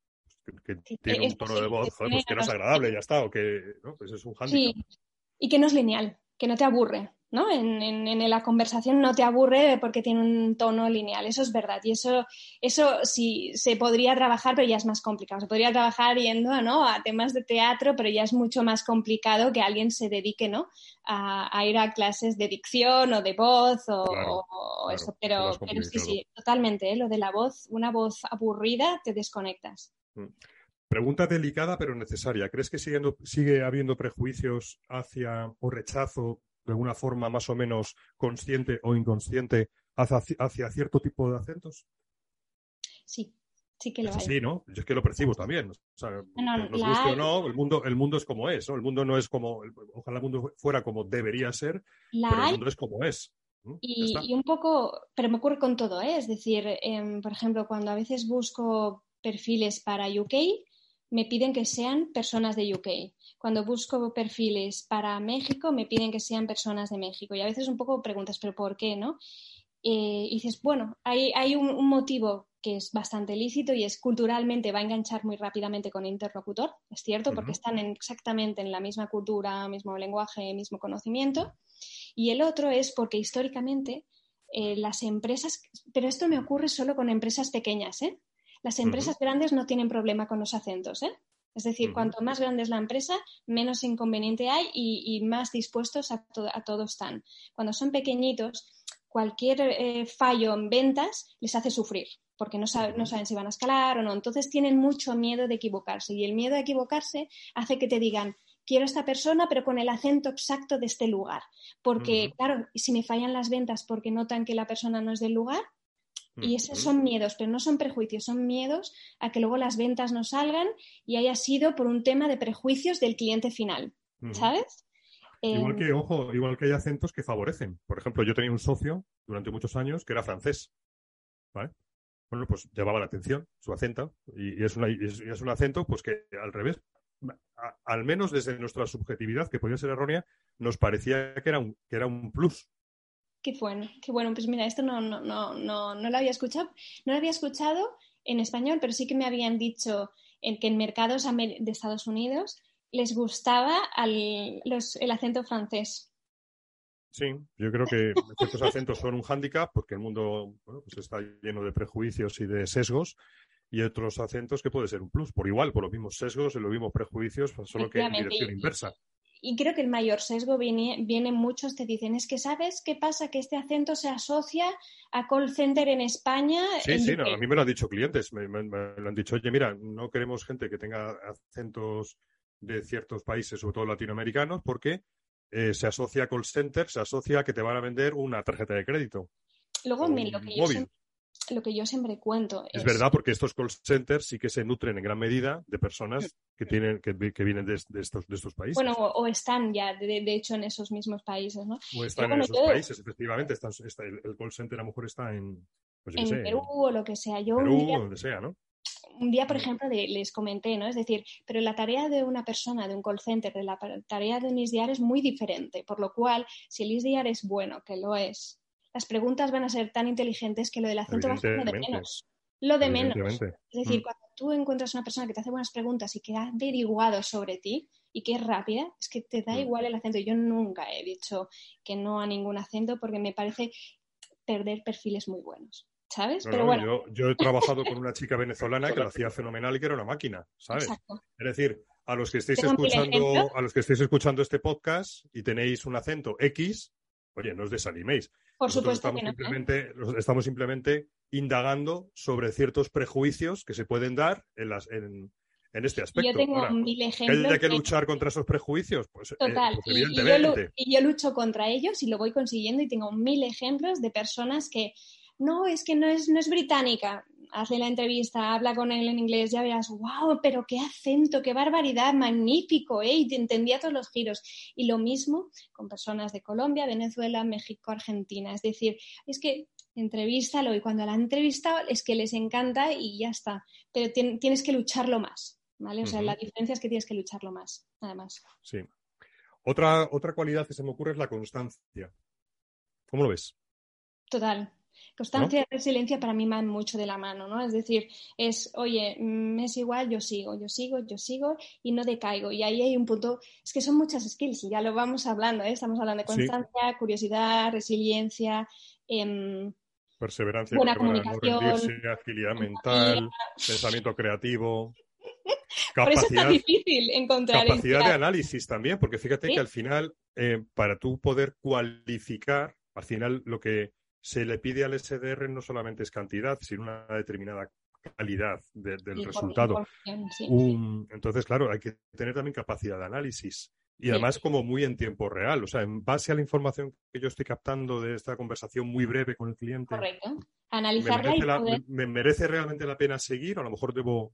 que, tiene un tono de voz, pues que no es agradable, ya está, o que, ¿no? Pues es un handicap. Sí, y que no es lineal, que no te aburre. ¿no? En, en, la conversación no te aburre porque tiene un tono lineal, eso es verdad. Y eso, eso sí se podría trabajar, pero ya es más complicado. Se podría trabajar yendo ¿no? a temas de teatro, pero ya es mucho más complicado que alguien se dedique ¿no? a, ir a clases de dicción o de voz o, eso. Pero, pero sí, sí, totalmente. ¿eh? Lo de la voz, una voz aburrida, te desconectas. Mm. Pregunta delicada pero necesaria. ¿Crees que sigue, sigue habiendo prejuicios hacia o rechazo de alguna forma más o menos consciente o inconsciente hacia, cierto tipo de acentos? Sí, sí que lo hay. Sí, ¿no? Yo es que lo percibo también. O sea, nos guste o no, el mundo, el mundo es como es, ¿no? El mundo no es como, ojalá el mundo fuera como debería ser, pero el mundo es como es. Y, un poco, pero me ocurre con todo, ¿eh? Es decir, em, por ejemplo, cuando a veces busco perfiles para UK, me piden que sean personas de UK. Cuando busco perfiles para México, me piden que sean personas de México. Y a veces un poco preguntas, ¿pero por qué? ¿no? Eh, y dices, bueno, hay, hay un, motivo que es bastante lícito y es culturalmente va a enganchar muy rápidamente con el interlocutor, es cierto, porque están exactamente en la misma cultura, mismo lenguaje, mismo conocimiento. Y el otro es porque históricamente eh, las empresas, pero esto me ocurre solo con empresas pequeñas, ¿eh? Las empresas grandes no tienen problema con los acentos, ¿eh? Es decir, cuanto más grande es la empresa, menos inconveniente hay y, más dispuestos a, todo están. Cuando son pequeñitos, cualquier eh, fallo en ventas les hace sufrir. porque no, no saben si van a escalar o no. Entonces tienen mucho miedo de equivocarse y el miedo a equivocarse hace que te digan, quiero a esta persona, pero con el acento exacto de este lugar. Porque, claro, si me fallan las ventas porque notan que la persona no es del lugar, y esos son miedos, pero no son prejuicios, son miedos a que luego las ventas no salgan y haya sido por un tema de prejuicios del cliente final, ¿sabes? Igual que, ojo, igual que hay acentos que favorecen. Por ejemplo, yo tenía un socio durante muchos años que era francés, ¿vale? Bueno, pues llamaba la atención su acento y, es, es, un acento pues que al revés, al menos desde nuestra subjetividad, que podía ser errónea, nos parecía que era un, que era un plus. Qué bueno, qué bueno. Pues mira, esto no, no, no, no, no lo había escuchado. No lo había escuchado en español, pero sí que me habían dicho en que en mercados de Estados Unidos les gustaba el acento francés. Sí, yo creo que ciertos acentos son un hándicap porque el mundo pues está lleno de prejuicios y de sesgos y otros acentos que puede ser un plus, por igual, por los mismos sesgos y los mismos prejuicios, pues, solo que en dirección inversa. Y creo que el mayor sesgo viene, viene muchos te dicen, es que sabes qué pasa, que este acento se asocia a call center en España. Sí, sí, a mí me lo han dicho clientes, me, lo han dicho, oye, mira, no queremos gente que tenga acentos de ciertos países, sobre todo latinoamericanos, porque eh, se asocia a call center, se asocia a que te van a vender una tarjeta de crédito. Luego, lo que yo lo que yo siempre cuento. Es, verdad, porque estos call centers sí que se nutren en gran medida de personas que tienen que, vienen de, estos, de estos países. Bueno, o, están ya, de, hecho, en esos mismos países, ¿no? O están en esos países, efectivamente. el, call center a lo mejor está en... Pues en Perú o lo que sea. Yo Perú, o donde sea, ¿no? un día, por ejemplo, les comenté, ¿no? Es decir, pero la tarea de una persona, de un call center, de la tarea de un ISDR es muy diferente, por lo cual, si el ISDR es bueno, que lo es, las preguntas van a ser tan inteligentes que lo del acento va a ser lo de menos. Lo de menos. Es decir, mm. cuando tú encuentras una persona que te hace buenas preguntas y que ha averiguado sobre ti y que es rápida, es que te da mm. igual el acento. Yo nunca he dicho que no a ningún acento porque me parece perder perfiles muy buenos. ¿Sabes? Pero bueno. Yo, he trabajado con una chica venezolana que lo [laughs] hacía fenomenal y que era una máquina, ¿sabes? Es decir, a los que estéis escuchando, a los que estéis escuchando este podcast y tenéis un acento X, oye, no os desaniméis. Por supuesto estamos Simplemente, Estamos simplemente indagando sobre ciertos prejuicios que se pueden dar en, las, en, este aspecto. Yo tengo mil ejemplos. ¿Hay que luchar contra esos prejuicios? Pues, eh, Total. Pues evidentemente. Y, yo, lucho contra ellos y lo voy consiguiendo y tengo mil ejemplos de personas que no, es que no es, no es británica hace la entrevista, habla con él en inglés, ya verás, wow, pero qué acento, qué barbaridad, magnífico, ¿eh? Y entendía todos los giros. Y lo mismo con personas de Colombia, Venezuela, México, Argentina. Es decir, es que entrevístalo y cuando la han entrevistado es que les encanta y ya está. Pero tienes que lucharlo más, ¿vale? O sea, la diferencia es que tienes que lucharlo más, además. Sí. Otra, otra cualidad que se me ocurre es la constancia. ¿Cómo lo ves? Total, Constancia y resiliencia para mí van mucho de la mano, ¿no? Es decir, es, oye, mm, es igual, yo sigo, yo sigo, yo sigo y no decaigo. Y ahí hay un punto, es que son muchas skills y ya lo vamos hablando, ¿eh? Estamos hablando de constancia, curiosidad, resiliencia, em, perseverancia, buena comunicación, agilidad mental, pensamiento creativo. Capacidad, [laughs] Por eso es difícil encontrar. Capacidad de análisis también, porque fíjate que al final, eh, para tú poder cualificar, al final lo que se le pide al SDR no solamente es cantidad, sino una determinada calidad del resultado. entonces, claro, hay que tener también capacidad de análisis. Y además como muy en tiempo real, o sea, en base a la información que yo estoy captando de esta conversación muy breve con el cliente. Correcto. Analizarla me merece, realmente la pena seguir o a lo mejor debo,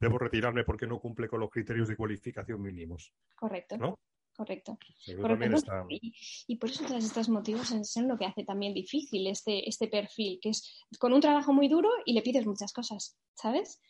debo retirarme porque no cumple con los criterios de cualificación mínimos. Correcto. ¿no? Correcto. Y, por eso todos estos motivos son lo que hace también difícil este, este perfil, que es con un trabajo muy duro y le pides muchas cosas, ¿sabes?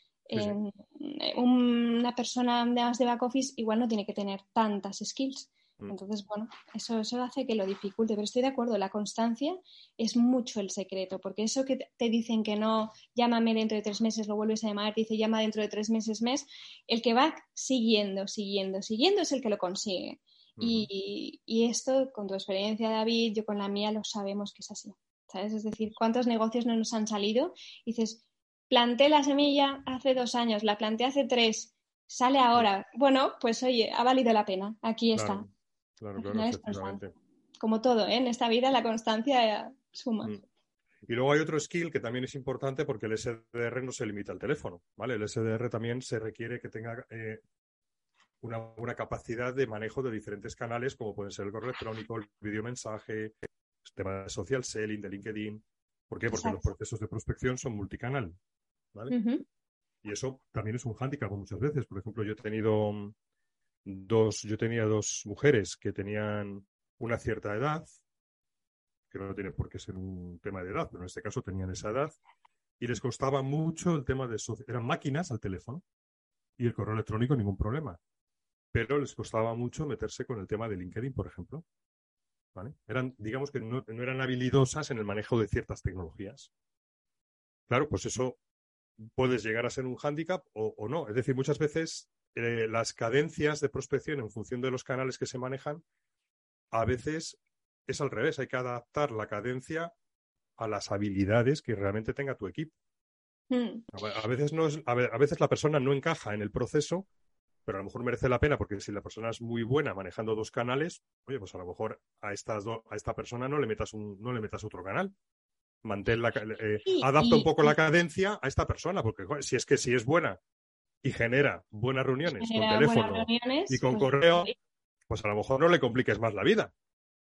una persona de back office igual no tiene que tener tantas skills. Mm. Entonces, bueno, eso, eso hace que lo dificulte, pero estoy de acuerdo, la constancia es mucho el secreto, porque eso que te dicen que no, llámame dentro de tres meses, lo vuelves a llamar, dice llama dentro de tres meses, mes, el que va siguiendo, siguiendo, siguiendo es el que lo consigue. Y, esto, con tu experiencia, David, yo con la mía, lo sabemos que es así. ¿Sabes? Es decir, ¿cuántos negocios no nos han salido? dices, planté la semilla hace dos años, la planté hace tres, sale ahora. Bueno, pues oye, ha valido la pena, aquí está. Claro, claro, Como todo, ¿eh? en esta vida la constancia suma. Mm. Y luego hay otro skill que también es importante porque el SDR no se limita al teléfono, ¿vale? El SDR también se requiere que tenga eh, una buena capacidad de manejo de diferentes canales, como pueden ser el correo electrónico, el videomensaje, el tema de social selling, de LinkedIn. ¿Por qué? Porque los procesos de prospección son multicanal, ¿vale? Y eso también es un hándicap muchas veces. Por ejemplo, yo he tenido dos, yo tenía dos mujeres que tenían una cierta edad, que no tiene por qué ser un tema de edad, pero en este caso tenían esa edad, y les costaba mucho el tema de... Eran máquinas al teléfono y el correo electrónico ningún problema, pero les costaba mucho meterse con el tema de LinkedIn, por ejemplo. Eran, digamos que no, eran habilidosas en el manejo de ciertas tecnologías. Claro, pues eso puedes llegar a ser un hándicap o, no. Es decir, muchas veces eh, las cadencias de prospección en función de los canales que se manejan, a veces es al revés, hay que adaptar la cadencia a las habilidades que realmente tenga tu equipo. Hmm. A veces, no es, a veces la persona no encaja en el proceso, pero a lo mejor merece la pena porque si la persona es muy buena manejando dos canales, oye, pues a lo mejor a, estas a esta persona no le metas un, no le metas otro canal. Mantén la, eh, adapta un poco la cadencia a esta persona, porque si es que si es buena y genera buenas reuniones con teléfono y con pues, correo, pues a lo mejor no le compliques más la vida.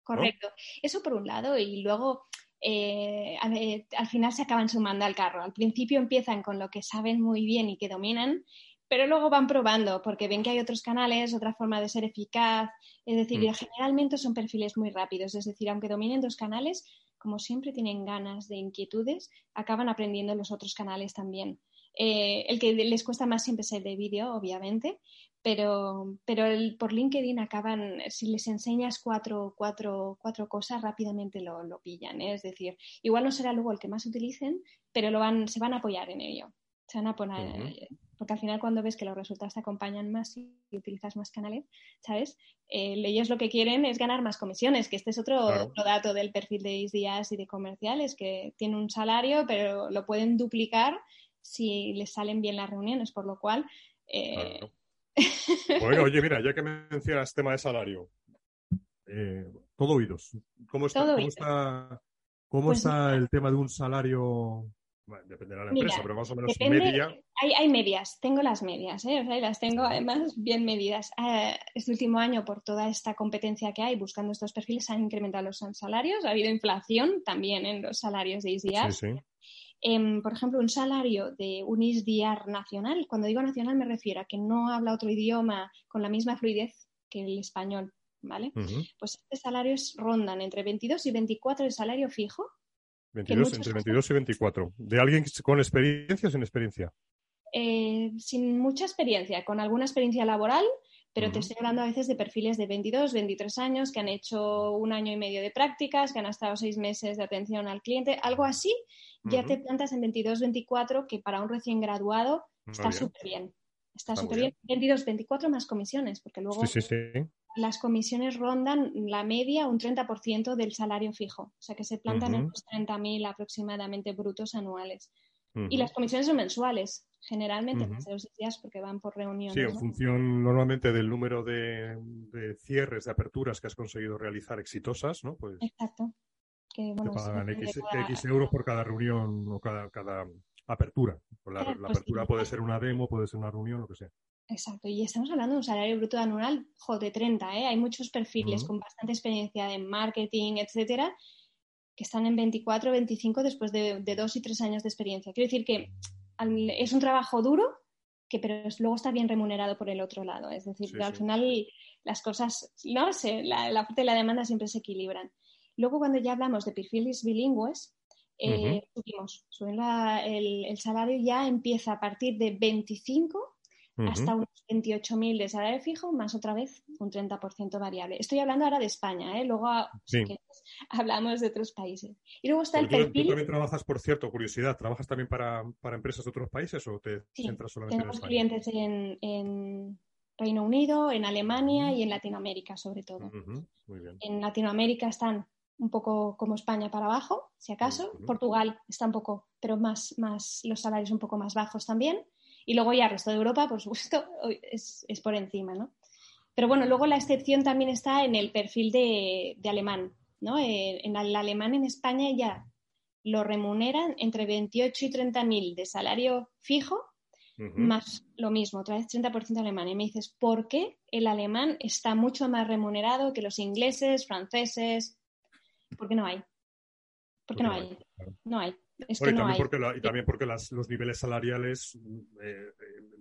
Correcto. Eso por un lado, y luego eh, al final se acaban sumando al carro. Al principio empiezan con lo que saben muy bien y que dominan, pero luego van probando porque ven que hay otros canales, otra forma de ser eficaz. Es decir, mm. generalmente son perfiles muy rápidos. Es decir, aunque dominen dos canales, como siempre tienen ganas de inquietudes, acaban aprendiendo los otros canales también. Eh, el que les cuesta más siempre es el de vídeo, obviamente, pero, pero por LinkedIn acaban, si les enseñas cuatro, cuatro, cuatro cosas, rápidamente lo, lo pillan. ¿eh? Es decir, igual no será luego el que más utilicen, pero lo van, se van a apoyar en ello. Se van a poner, porque al final cuando ves que los resultados te acompañan más y utilizas más canales, ¿sabes? Eh, ellos lo que quieren es ganar más comisiones, que este es otro, otro dato del perfil de ISDIAS y de comerciales, que tiene un salario, pero lo pueden duplicar si les salen bien las reuniones, por lo cual... Eh, bueno, [laughs] oye, mira, ya que mencionas tema de salario, eh, todo oídos. ¿Cómo está, ¿cómo está, cómo pues está el tema de un salario dependerá de la empresa, pero más o menos media. Hay, hay, medias, tengo las medias, ¿eh? o sea, las tengo además bien medidas. Eh, este último año, por toda esta competencia que hay buscando estos perfiles, han incrementado los salarios, ha habido inflación también en los salarios de ISDR. Sí, sí. Em, por ejemplo, un salario de un ISDR nacional, cuando digo nacional me refiero a que no habla otro idioma con la misma fluidez que el español, ¿vale? Pues estos salarios rondan entre 22 y 24 de salario fijo. 22, entre 22 y 24. ¿De alguien con experiencia o sin experiencia? Eh, sin mucha experiencia, con alguna experiencia laboral, pero te estoy hablando a veces de perfiles de 22, 23 años que han hecho un año y medio de prácticas, que han estado seis meses de atención al cliente, algo así, ya te plantas en 22, 24, que para un recién graduado está súper bien. Está súper bien. 22, 24 más comisiones, porque luego las comisiones rondan la media un 30% del salario fijo, o sea que se plantan en unos 30.000 aproximadamente brutos anuales. Y las comisiones son mensuales, generalmente, uh los días porque van por reuniones. Sí, en función normalmente del número de, cierres, de aperturas que has conseguido realizar exitosas, ¿no? Pues Exacto. Que, bueno, te pagan X, euros por cada reunión o cada, cada apertura. La, la pues apertura puede ser una demo, puede ser una reunión, lo que sea. Exacto, y estamos hablando de un salario bruto anual de 30, ¿eh? Hay muchos perfiles con bastante experiencia en marketing, etcétera, que están en 24, 25 después de, dos y tres años de experiencia. Quiero decir que es un trabajo duro, que pero luego está bien remunerado por el otro lado. Es decir, que al final las cosas, no sé, la, la oferta y la demanda siempre se equilibran. Luego, cuando ya hablamos de perfiles bilingües, eh, subimos, el, el, salario ya empieza a partir de 25 hasta unos 28.000 de salario fijo, más otra vez un 30% variable. Estoy hablando ahora de España, ¿eh? luego [laughs] hablamos de otros países. Y luego está el perfil... ¿Tú también trabajas, por cierto, curiosidad, trabajas también para, empresas de otros países o te centras solamente en España? clientes en, Reino Unido, en Alemania y en Latinoamérica, sobre todo. En Latinoamérica están un poco como España para abajo, si acaso. Portugal está un poco, pero más, más, los salarios un poco más bajos también. Y luego ya el resto de Europa, por supuesto, [laughs] es, por encima, ¿no? Pero bueno, luego la excepción también está en el perfil de, alemán, ¿no? Eh, en el alemán en España ya lo remuneran entre 28 y 30 mil de salario fijo, más lo mismo, otra vez 30% alemán. Y me dices, ¿por qué el alemán está mucho más remunerado que los ingleses, franceses? ¿Por qué no hay? ¿Por qué no, hay? No hay. y, también Porque y también porque los niveles salariales eh, eh,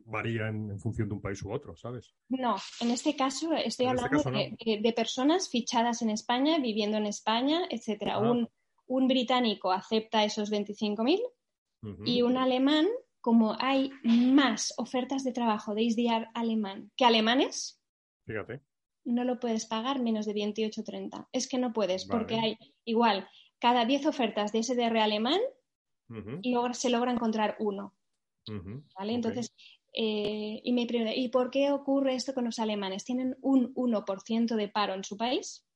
varían en función de un país u otro, ¿sabes? No, en este caso estoy este hablando de, personas fichadas en España, viviendo en España, etcétera. Ah. Un, un británico acepta esos 25.000 y un alemán, como hay más ofertas de trabajo de ISDR alemán que alemanes, Fíjate. No lo puedes pagar menos de 28.30. Es que no puedes, porque hay igual cada 10 ofertas de SDR alemán y se logra encontrar uno. ¿Vale? Entonces, eh, y me ¿y por qué ocurre esto con los alemanes? ¿Tienen un 1% de paro en su país?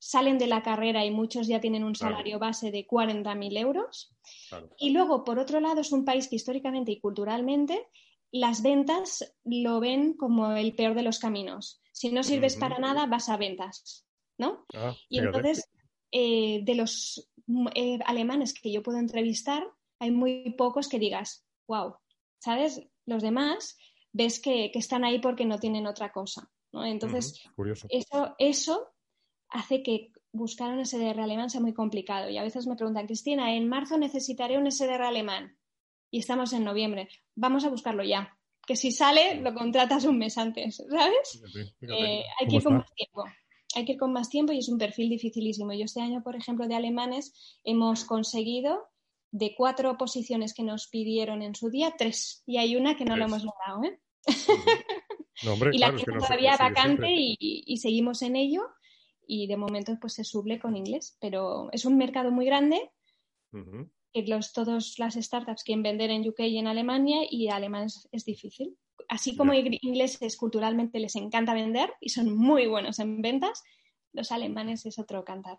salen de la carrera y muchos ya tienen un salario base de 40.000 euros. Y luego, por otro lado, es un país que históricamente y culturalmente las ventas lo ven como el peor de los caminos. Si no sirves para nada, vas a ventas, ¿no? Ah, y entonces, eh, de los eh, alemanes que yo puedo entrevistar, hay muy pocos que digas, wow, ¿sabes? Los demás ves que, están ahí porque no tienen otra cosa. ¿no? Entonces, eso, eso hace que buscar un SDR alemán sea muy complicado. Y a veces me preguntan, Cristina, en marzo necesitaré un SDR alemán. Y estamos en noviembre. Vamos a buscarlo ya. Que si sale, lo contratas un mes antes, ¿sabes? Eh, hay que ir con más tiempo. Hay que ir con más tiempo y es un perfil dificilísimo. Yo este año, por ejemplo, de alemanes, hemos conseguido de cuatro posiciones que nos pidieron en su día, tres. Y hay una que no lo hemos logrado, ¿eh? [laughs] y la tenemos todavía vacante y, seguimos en ello y de momento pues se suble con inglés, pero es un mercado muy grande. que los, todas las startups quieren vender en UK y en Alemania y alemán es, difícil. Así como ingleses culturalmente les encanta vender y son muy buenos en ventas, los alemanes es otro cantar.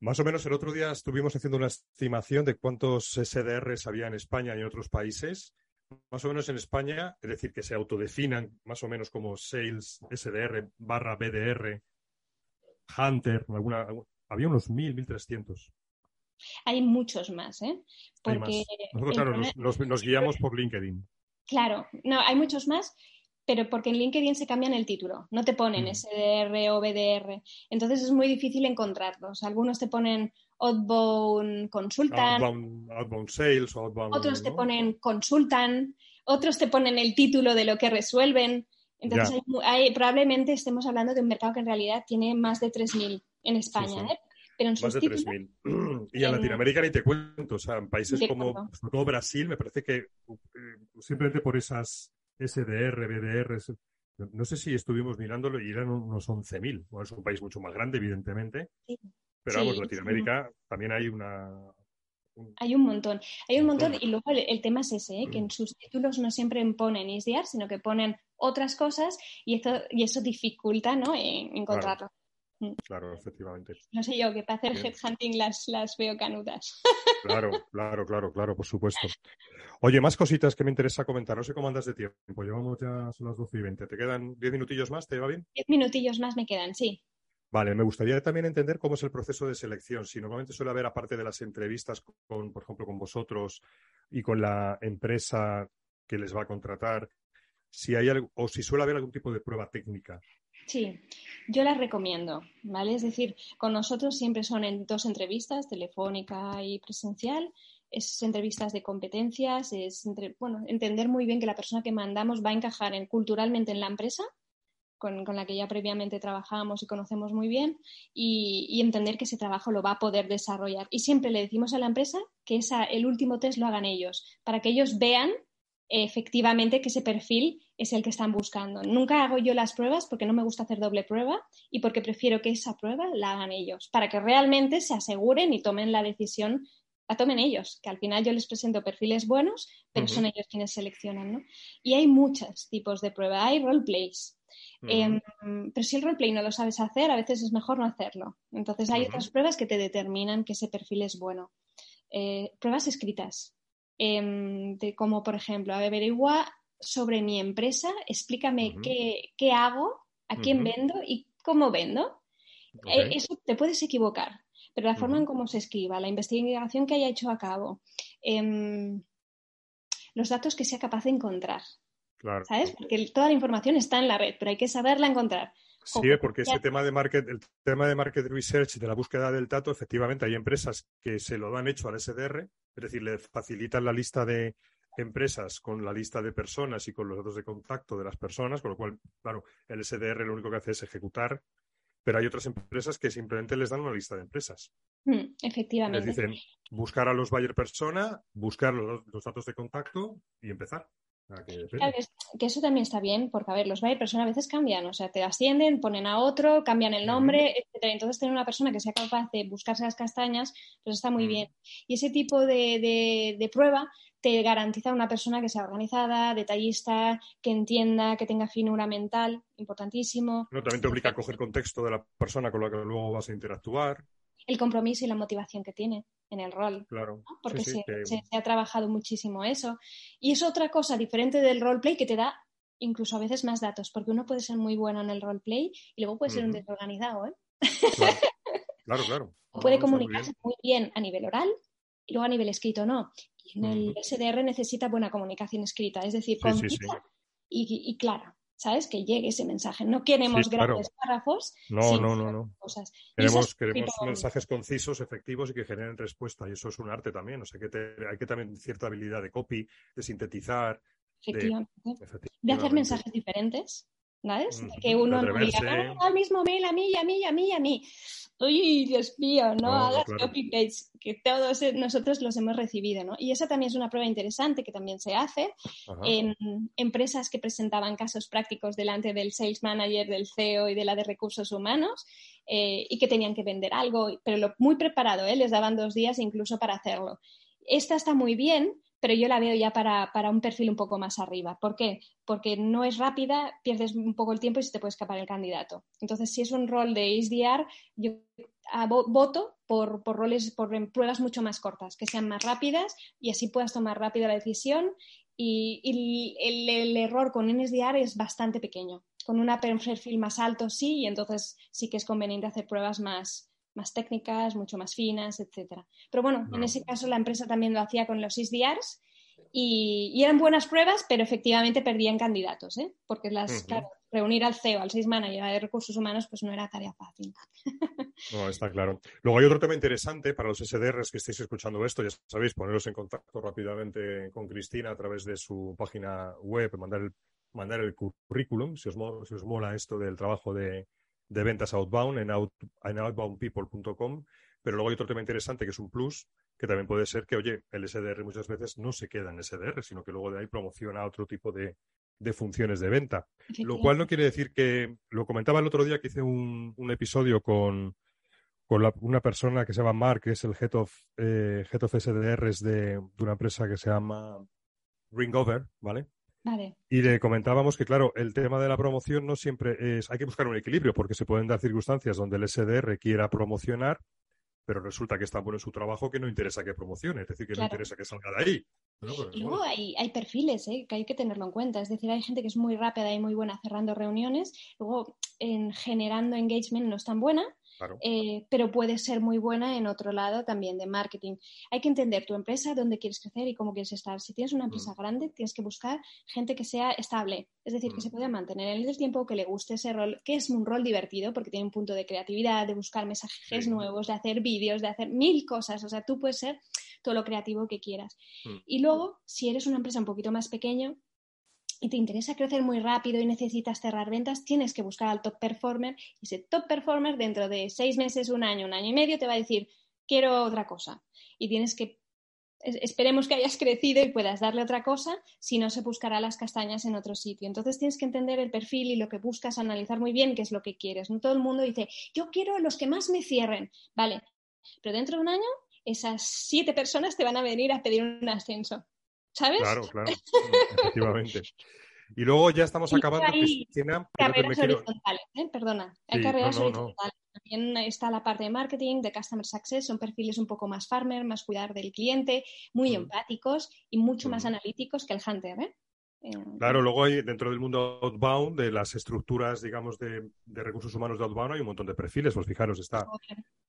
Más o menos el otro día estuvimos haciendo una estimación de cuántos SDRs había en España y en otros países. Más o menos en España, es decir, que se autodefinan más o menos como Sales SDR barra BDR Hunter, alguna, había unos 1.000, 1.300. Hay muchos más, ¿eh? Porque Nosotros, claro, nos, guiamos por LinkedIn. Claro, no, hay muchos más, pero porque en LinkedIn se cambian el título, no te ponen mm. SDR o BDR. Entonces es muy difícil encontrarlos. Algunos te ponen Outbound Consultant. Outbound, Sales Outbound. Otros te ponen Consultant. Otros te ponen el título de lo que resuelven. Entonces, probablemente estemos hablando de un mercado que en realidad tiene más de 3.000 en España. ¿eh? Pero en más de 3.000. [clears throat] Y en, Latinoamérica ni te cuento. O sea, en países como todo Brasil, me parece que eh, simplemente por esas SDR, BDR, no sé si estuvimos mirándolo y eran unos 11.000. Bueno, es un país mucho más grande, evidentemente. Pero vamos, Latinoamérica también hay una, hay un montón, hay un montón y luego el, tema es ese, ¿eh? que en sus títulos no siempre ponen ISDR, sino que ponen otras cosas y, esto, y eso dificulta ¿no? encontrarlo. Mm. Claro. efectivamente. No sé yo, que para hacer headhunting las, las veo canudas. Claro, [laughs] claro, claro, claro, por supuesto. Oye, más cositas que me interesa comentar. No sé cómo andas de tiempo. Llevamos ya son las 12 y 20. ¿Te quedan 10 minutillos más? ¿Te va bien? 10 minutillos más me quedan, sí. Vale, me gustaría también entender cómo es el proceso de selección. Si normalmente suele haber, aparte de las entrevistas con, por ejemplo, con vosotros y con la empresa que les va a contratar, si hay algo, o si suele haber algún tipo de prueba técnica. Sí, yo las recomiendo, ¿vale? Es decir, con nosotros siempre son en dos entrevistas, telefónica y presencial. Es entrevistas de competencias, es bueno, entender muy bien que la persona que mandamos va a encajar en, culturalmente en la empresa con, la que ya previamente trabajamos y conocemos muy bien y, entender que ese trabajo lo va a poder desarrollar. Y siempre le decimos a la empresa que esa, el último test lo hagan ellos, para que ellos vean efectivamente que ese perfil es el que están buscando. Nunca hago yo las pruebas porque no me gusta hacer doble prueba y porque prefiero que esa prueba la hagan ellos, para que realmente se aseguren y tomen la decisión la tomen ellos, que al final yo les presento perfiles buenos, pero son ellos quienes seleccionan, ¿no? Y hay muchos tipos de prueba, hay roleplays. Em, pero si el roleplay no lo sabes hacer, a veces es mejor no hacerlo. Entonces hay otras pruebas que te determinan que ese perfil es bueno. Eh, pruebas escritas, em, como por ejemplo, averigua sobre mi empresa, explícame qué, hago, a quién vendo y cómo vendo. Eh, eso te puedes equivocar, pero la forma en cómo se escriba, la investigación que haya hecho a cabo, em, los datos que sea capaz de encontrar. Claro. ¿Sabes? Porque toda la información está en la red, pero hay que saberla encontrar. Sí, porque ese tema de market, el tema de market research, de la búsqueda del dato, efectivamente hay empresas que se lo han hecho al SDR, es decir, le facilitan la lista de empresas con la lista de personas y con los datos de contacto de las personas, con lo cual, claro, el SDR lo único que hace es ejecutar, pero hay otras empresas que simplemente les dan una lista de empresas. Mm, efectivamente. Les dicen buscar a los buyer persona, buscar los, datos de contacto y empezar. Que, eso también está bien, porque a ver, los buyer persona a veces cambian, o sea, te ascienden, ponen a otro, cambian el nombre, etc. Entonces, tener una persona que sea capaz de buscarse las castañas, pues está muy bien. Y ese tipo de prueba te garantiza una persona que sea organizada, detallista, que entienda, que tenga finura mental, importantísimo. No, también te obliga a coger contexto de la persona con la que luego vas a interactuar. El compromiso y la motivación que tiene en el rol. Claro. Porque se, ha trabajado muchísimo eso. Y es otra cosa diferente del roleplay que te da incluso a veces más datos, porque uno puede ser muy bueno en el roleplay y luego puede ser un desorganizado, ¿eh? Claro, [laughs] claro. puede comunicarse muy bien a nivel oral y luego a nivel escrito no. Y en el SDR necesita buena comunicación escrita, es decir, Y, clara. ¿Sabes? Que llegue ese mensaje. No queremos grandes párrafos. No, no, no, no. Queremos, queremos mensajes concisos, efectivos y que generen respuesta. Y eso es un arte también. O sea, que hay que también cierta habilidad de copy, de sintetizar. Efectivamente. De, hacer mensajes diferentes. ¿Sabes? que uno no diga, al mismo mail a mí, a mí, a mí, a mí uy, Dios mío, no, hagas copy paste, que todos nosotros los hemos recibido, ¿no? Y esa también es una prueba interesante que también se hace en empresas que presentaban casos prácticos delante del sales manager, del CEO y de la de recursos humanos eh, y que tenían que vender algo, pero lo, muy preparado, ¿eh? les daban dos días incluso para hacerlo. Esta está muy bien pero yo la veo ya para, un perfil un poco más arriba. ¿Por qué? Porque no es rápida, pierdes un poco el tiempo y se te puede escapar el candidato. Entonces, si es un rol de HDR, yo voto por, roles, por pruebas mucho más cortas, que sean más rápidas y así puedas tomar rápida la decisión. Y, el, error con NSDR es bastante pequeño. Con un perfil más alto sí, y entonces sí que es conveniente hacer pruebas más, más técnicas, mucho más finas, etcétera. Pero bueno, en ese caso la empresa también lo hacía con los SDRs y, y eran buenas pruebas, pero efectivamente perdían candidatos, ¿eh? porque las, claro, reunir al CEO, al Sales Manager de recursos humanos, pues no era tarea fácil. No, está claro. Luego hay otro tema interesante para los SDRs que estéis escuchando esto, ya sabéis, poneros en contacto rápidamente con Cristina a través de su página web, mandar el, mandar el currículum, si os, si os mola esto del trabajo de, de ventas outbound en, outboundpeople.com. Pero luego hay otro tema interesante que es un plus, que también puede ser que, oye, el SDR muchas veces no se queda en SDR, sino que luego de ahí promociona otro tipo de, funciones de venta. Lo cual no quiere decir que, lo comentaba el otro día que hice un, episodio con, una persona que se llama Mark, que es el Head of, eh, head of SDRs de, de, una empresa que se llama Ringover, ¿vale? Y le comentábamos que, claro, el tema de la promoción no siempre es. Hay que buscar un equilibrio porque se pueden dar circunstancias donde el SDR quiera promocionar, pero resulta que está bueno su trabajo que no interesa que promocione, es decir, que no interesa que salga de ahí. luego hay, hay, perfiles ¿eh? que hay que tenerlo en cuenta. Es decir, hay gente que es muy rápida y muy buena cerrando reuniones, luego en generando engagement no es tan buena eh, pero puede ser muy buena en otro lado también de marketing. Hay que entender tu empresa, dónde quieres crecer y cómo quieres estar. Si tienes una empresa mm. grande, tienes que buscar gente que sea estable, es decir, que se mm. pueda mantener en el tiempo, que le guste ese rol, que es un rol divertido porque tiene un punto de creatividad, de buscar mensajes nuevos, de hacer vídeos, de hacer mil cosas. O sea, tú puedes ser todo lo creativo que quieras. Mm. Y luego, si eres una empresa un poquito más pequeña, y te interesa crecer muy rápido y necesitas cerrar ventas, tienes que buscar al top performer y ese top performer dentro de seis meses, un año, un año y medio te va a decir, quiero otra cosa. Y tienes que, esperemos que hayas [laughs] crecido y puedas darle otra cosa, si no se buscará las castañas en otro sitio. Entonces tienes que entender el perfil y lo que buscas, analizar muy bien qué es lo que quieres. No todo el mundo dice, yo quiero los que más me cierren. Vale, pero dentro de un año esas siete personas te van a venir a pedir un ascenso. ¿Sabes? Claro, [laughs] claro, efectivamente. Y luego ya estamos acabando, hay Carreras horizontales, ¿eh? perdona. Hay carreras horizontales. También está la parte de marketing, de customer success, son perfiles un poco más farmer, más cuidar del cliente, muy mm. empáticos y mucho más mm. analíticos que el hunter, ¿eh? Claro, luego hay dentro del mundo outbound, de las estructuras, digamos, de, recursos humanos de outbound, hay un montón de perfiles. Pues fijaros, está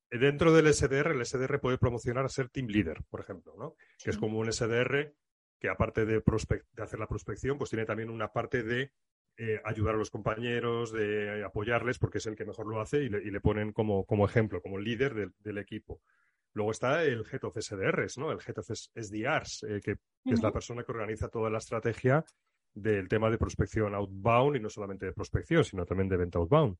dentro del SDR, el SDR puede promocionar a ser team leader, por ejemplo, ¿no? Que es como un SDR que aparte de, de hacer la prospección, pues tiene también una parte de eh, ayudar a los compañeros, de apoyarles, porque es el que mejor lo hace y le, ponen como, como, ejemplo, como líder del, equipo. Luego está el Head of SDRs, ¿no? El Head of SDRs, eh, que, es la persona que organiza toda la estrategia del tema de prospección outbound y no solamente de prospección, sino también de venta outbound.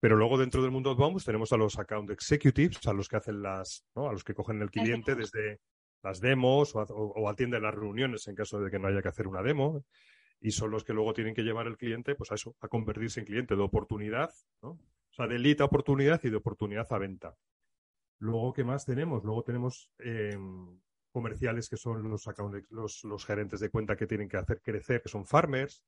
Pero luego dentro del mundo outbound pues, tenemos a los account executives, a los que hacen las, ¿no? a los que cogen el cliente desde las demos o, o, atienden las reuniones en caso de que no haya que hacer una demo y son los que luego tienen que llevar al cliente pues a eso, a convertirse en cliente de oportunidad, ¿no? O sea, de lead a oportunidad y de oportunidad a venta. Luego, ¿qué más tenemos? Luego tenemos eh, comerciales que son los, los, los, gerentes de cuenta que tienen que hacer crecer, que son farmers.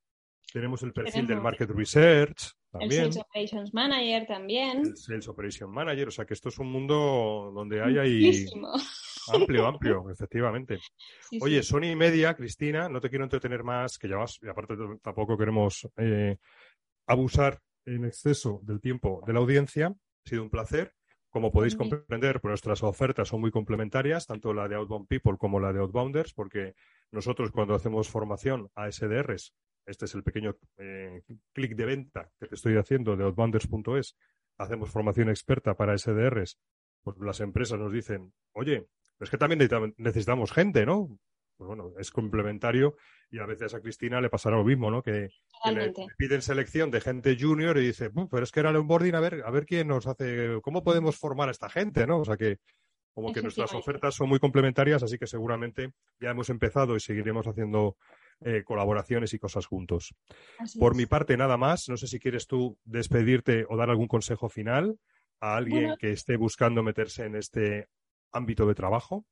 Tenemos el perfil del Market Research también. El Sales Operations Manager también. El Sales Operations Manager. O sea que esto es un mundo donde hay ahí... Amplio, [laughs] amplio, efectivamente. Oye, Sony Media, Cristina, no te quiero entretener más, que ya vas, y aparte tampoco queremos eh, abusar en exceso del tiempo de la audiencia. Ha sido un placer. Como podéis comprender, pues nuestras ofertas son muy complementarias, tanto la de Outbound People como la de Outbounders, porque nosotros cuando hacemos formación a SDRs, este es el pequeño eh, clic de venta que te estoy haciendo de outbounders.es, hacemos formación experta para SDRs, pues las empresas nos dicen, oye, es que también necesitamos gente, ¿no? Pues bueno, es complementario y a veces a Cristina le pasará lo mismo, ¿no? Que, le, piden selección de gente junior y dice, pero es que era el onboarding, a ver, a ver quién nos hace, cómo podemos formar a esta gente, ¿no? O sea que como que nuestras ofertas son muy complementarias, así que seguramente ya hemos empezado y seguiremos haciendo eh, colaboraciones y cosas juntos. Por mi parte, nada más. No sé si quieres tú despedirte o dar algún consejo final a alguien que esté buscando meterse en este ámbito de trabajo?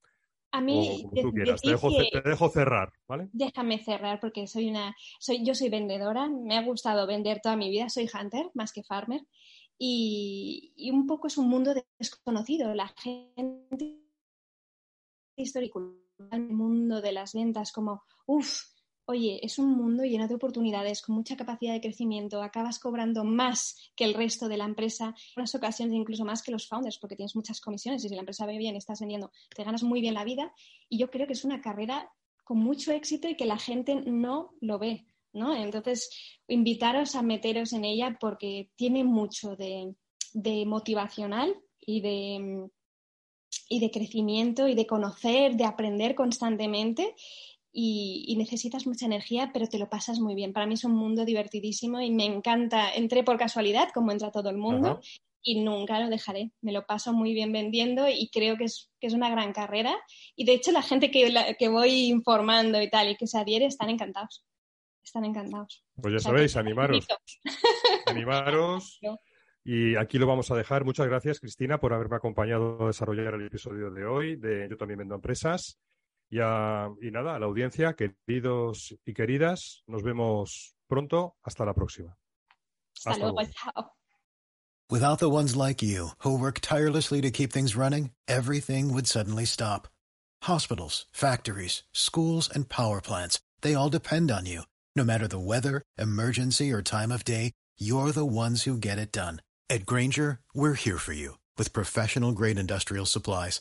A mí, Te, dejo, cerrar, ¿vale? Déjame cerrar porque soy una, soy, yo soy vendedora, me ha gustado vender toda mi vida, soy hunter más que farmer y, y un poco es un mundo desconocido. La gente histórico, el mundo de las ventas como, uff, oye, es un mundo lleno de oportunidades, con mucha capacidad de crecimiento, acabas cobrando más que el resto de la empresa, en unas ocasiones incluso más que los founders, porque tienes muchas comisiones y si la empresa ve bien, estás vendiendo, te ganas muy bien la vida. Y yo creo que es una carrera con mucho éxito y que la gente no lo ve, ¿no? Entonces, invitaros a meteros en ella porque tiene mucho de, de motivacional y de y de crecimiento y de conocer, de aprender constantemente y, necesitas mucha energía, pero te lo pasas muy bien. Para mí es un mundo divertidísimo y me encanta. Entré por casualidad, como entra todo el mundo, y nunca lo dejaré. Me lo paso muy bien vendiendo y creo que es, que es una gran carrera. Y de hecho, la gente que, que voy informando y tal y que se adhiere están encantados. Están encantados. Pues ya sabéis, animaros. [laughs] animaros. [laughs] Y aquí lo vamos a dejar. Muchas gracias, Cristina, por haberme acompañado a desarrollar el episodio de hoy de Yo también vendo empresas. Y, ah, y nada, a la audiencia, queridos y queridas, nos vemos pronto. Hasta la próxima. Hasta luego. Without the ones like you, who work tirelessly to keep things running, everything would suddenly stop. Hospitals, factories, schools, and power plants, they all depend on you. No matter the weather, emergency, or time of day, you're the ones who get it done. At Granger, we're here for you with professional grade industrial supplies.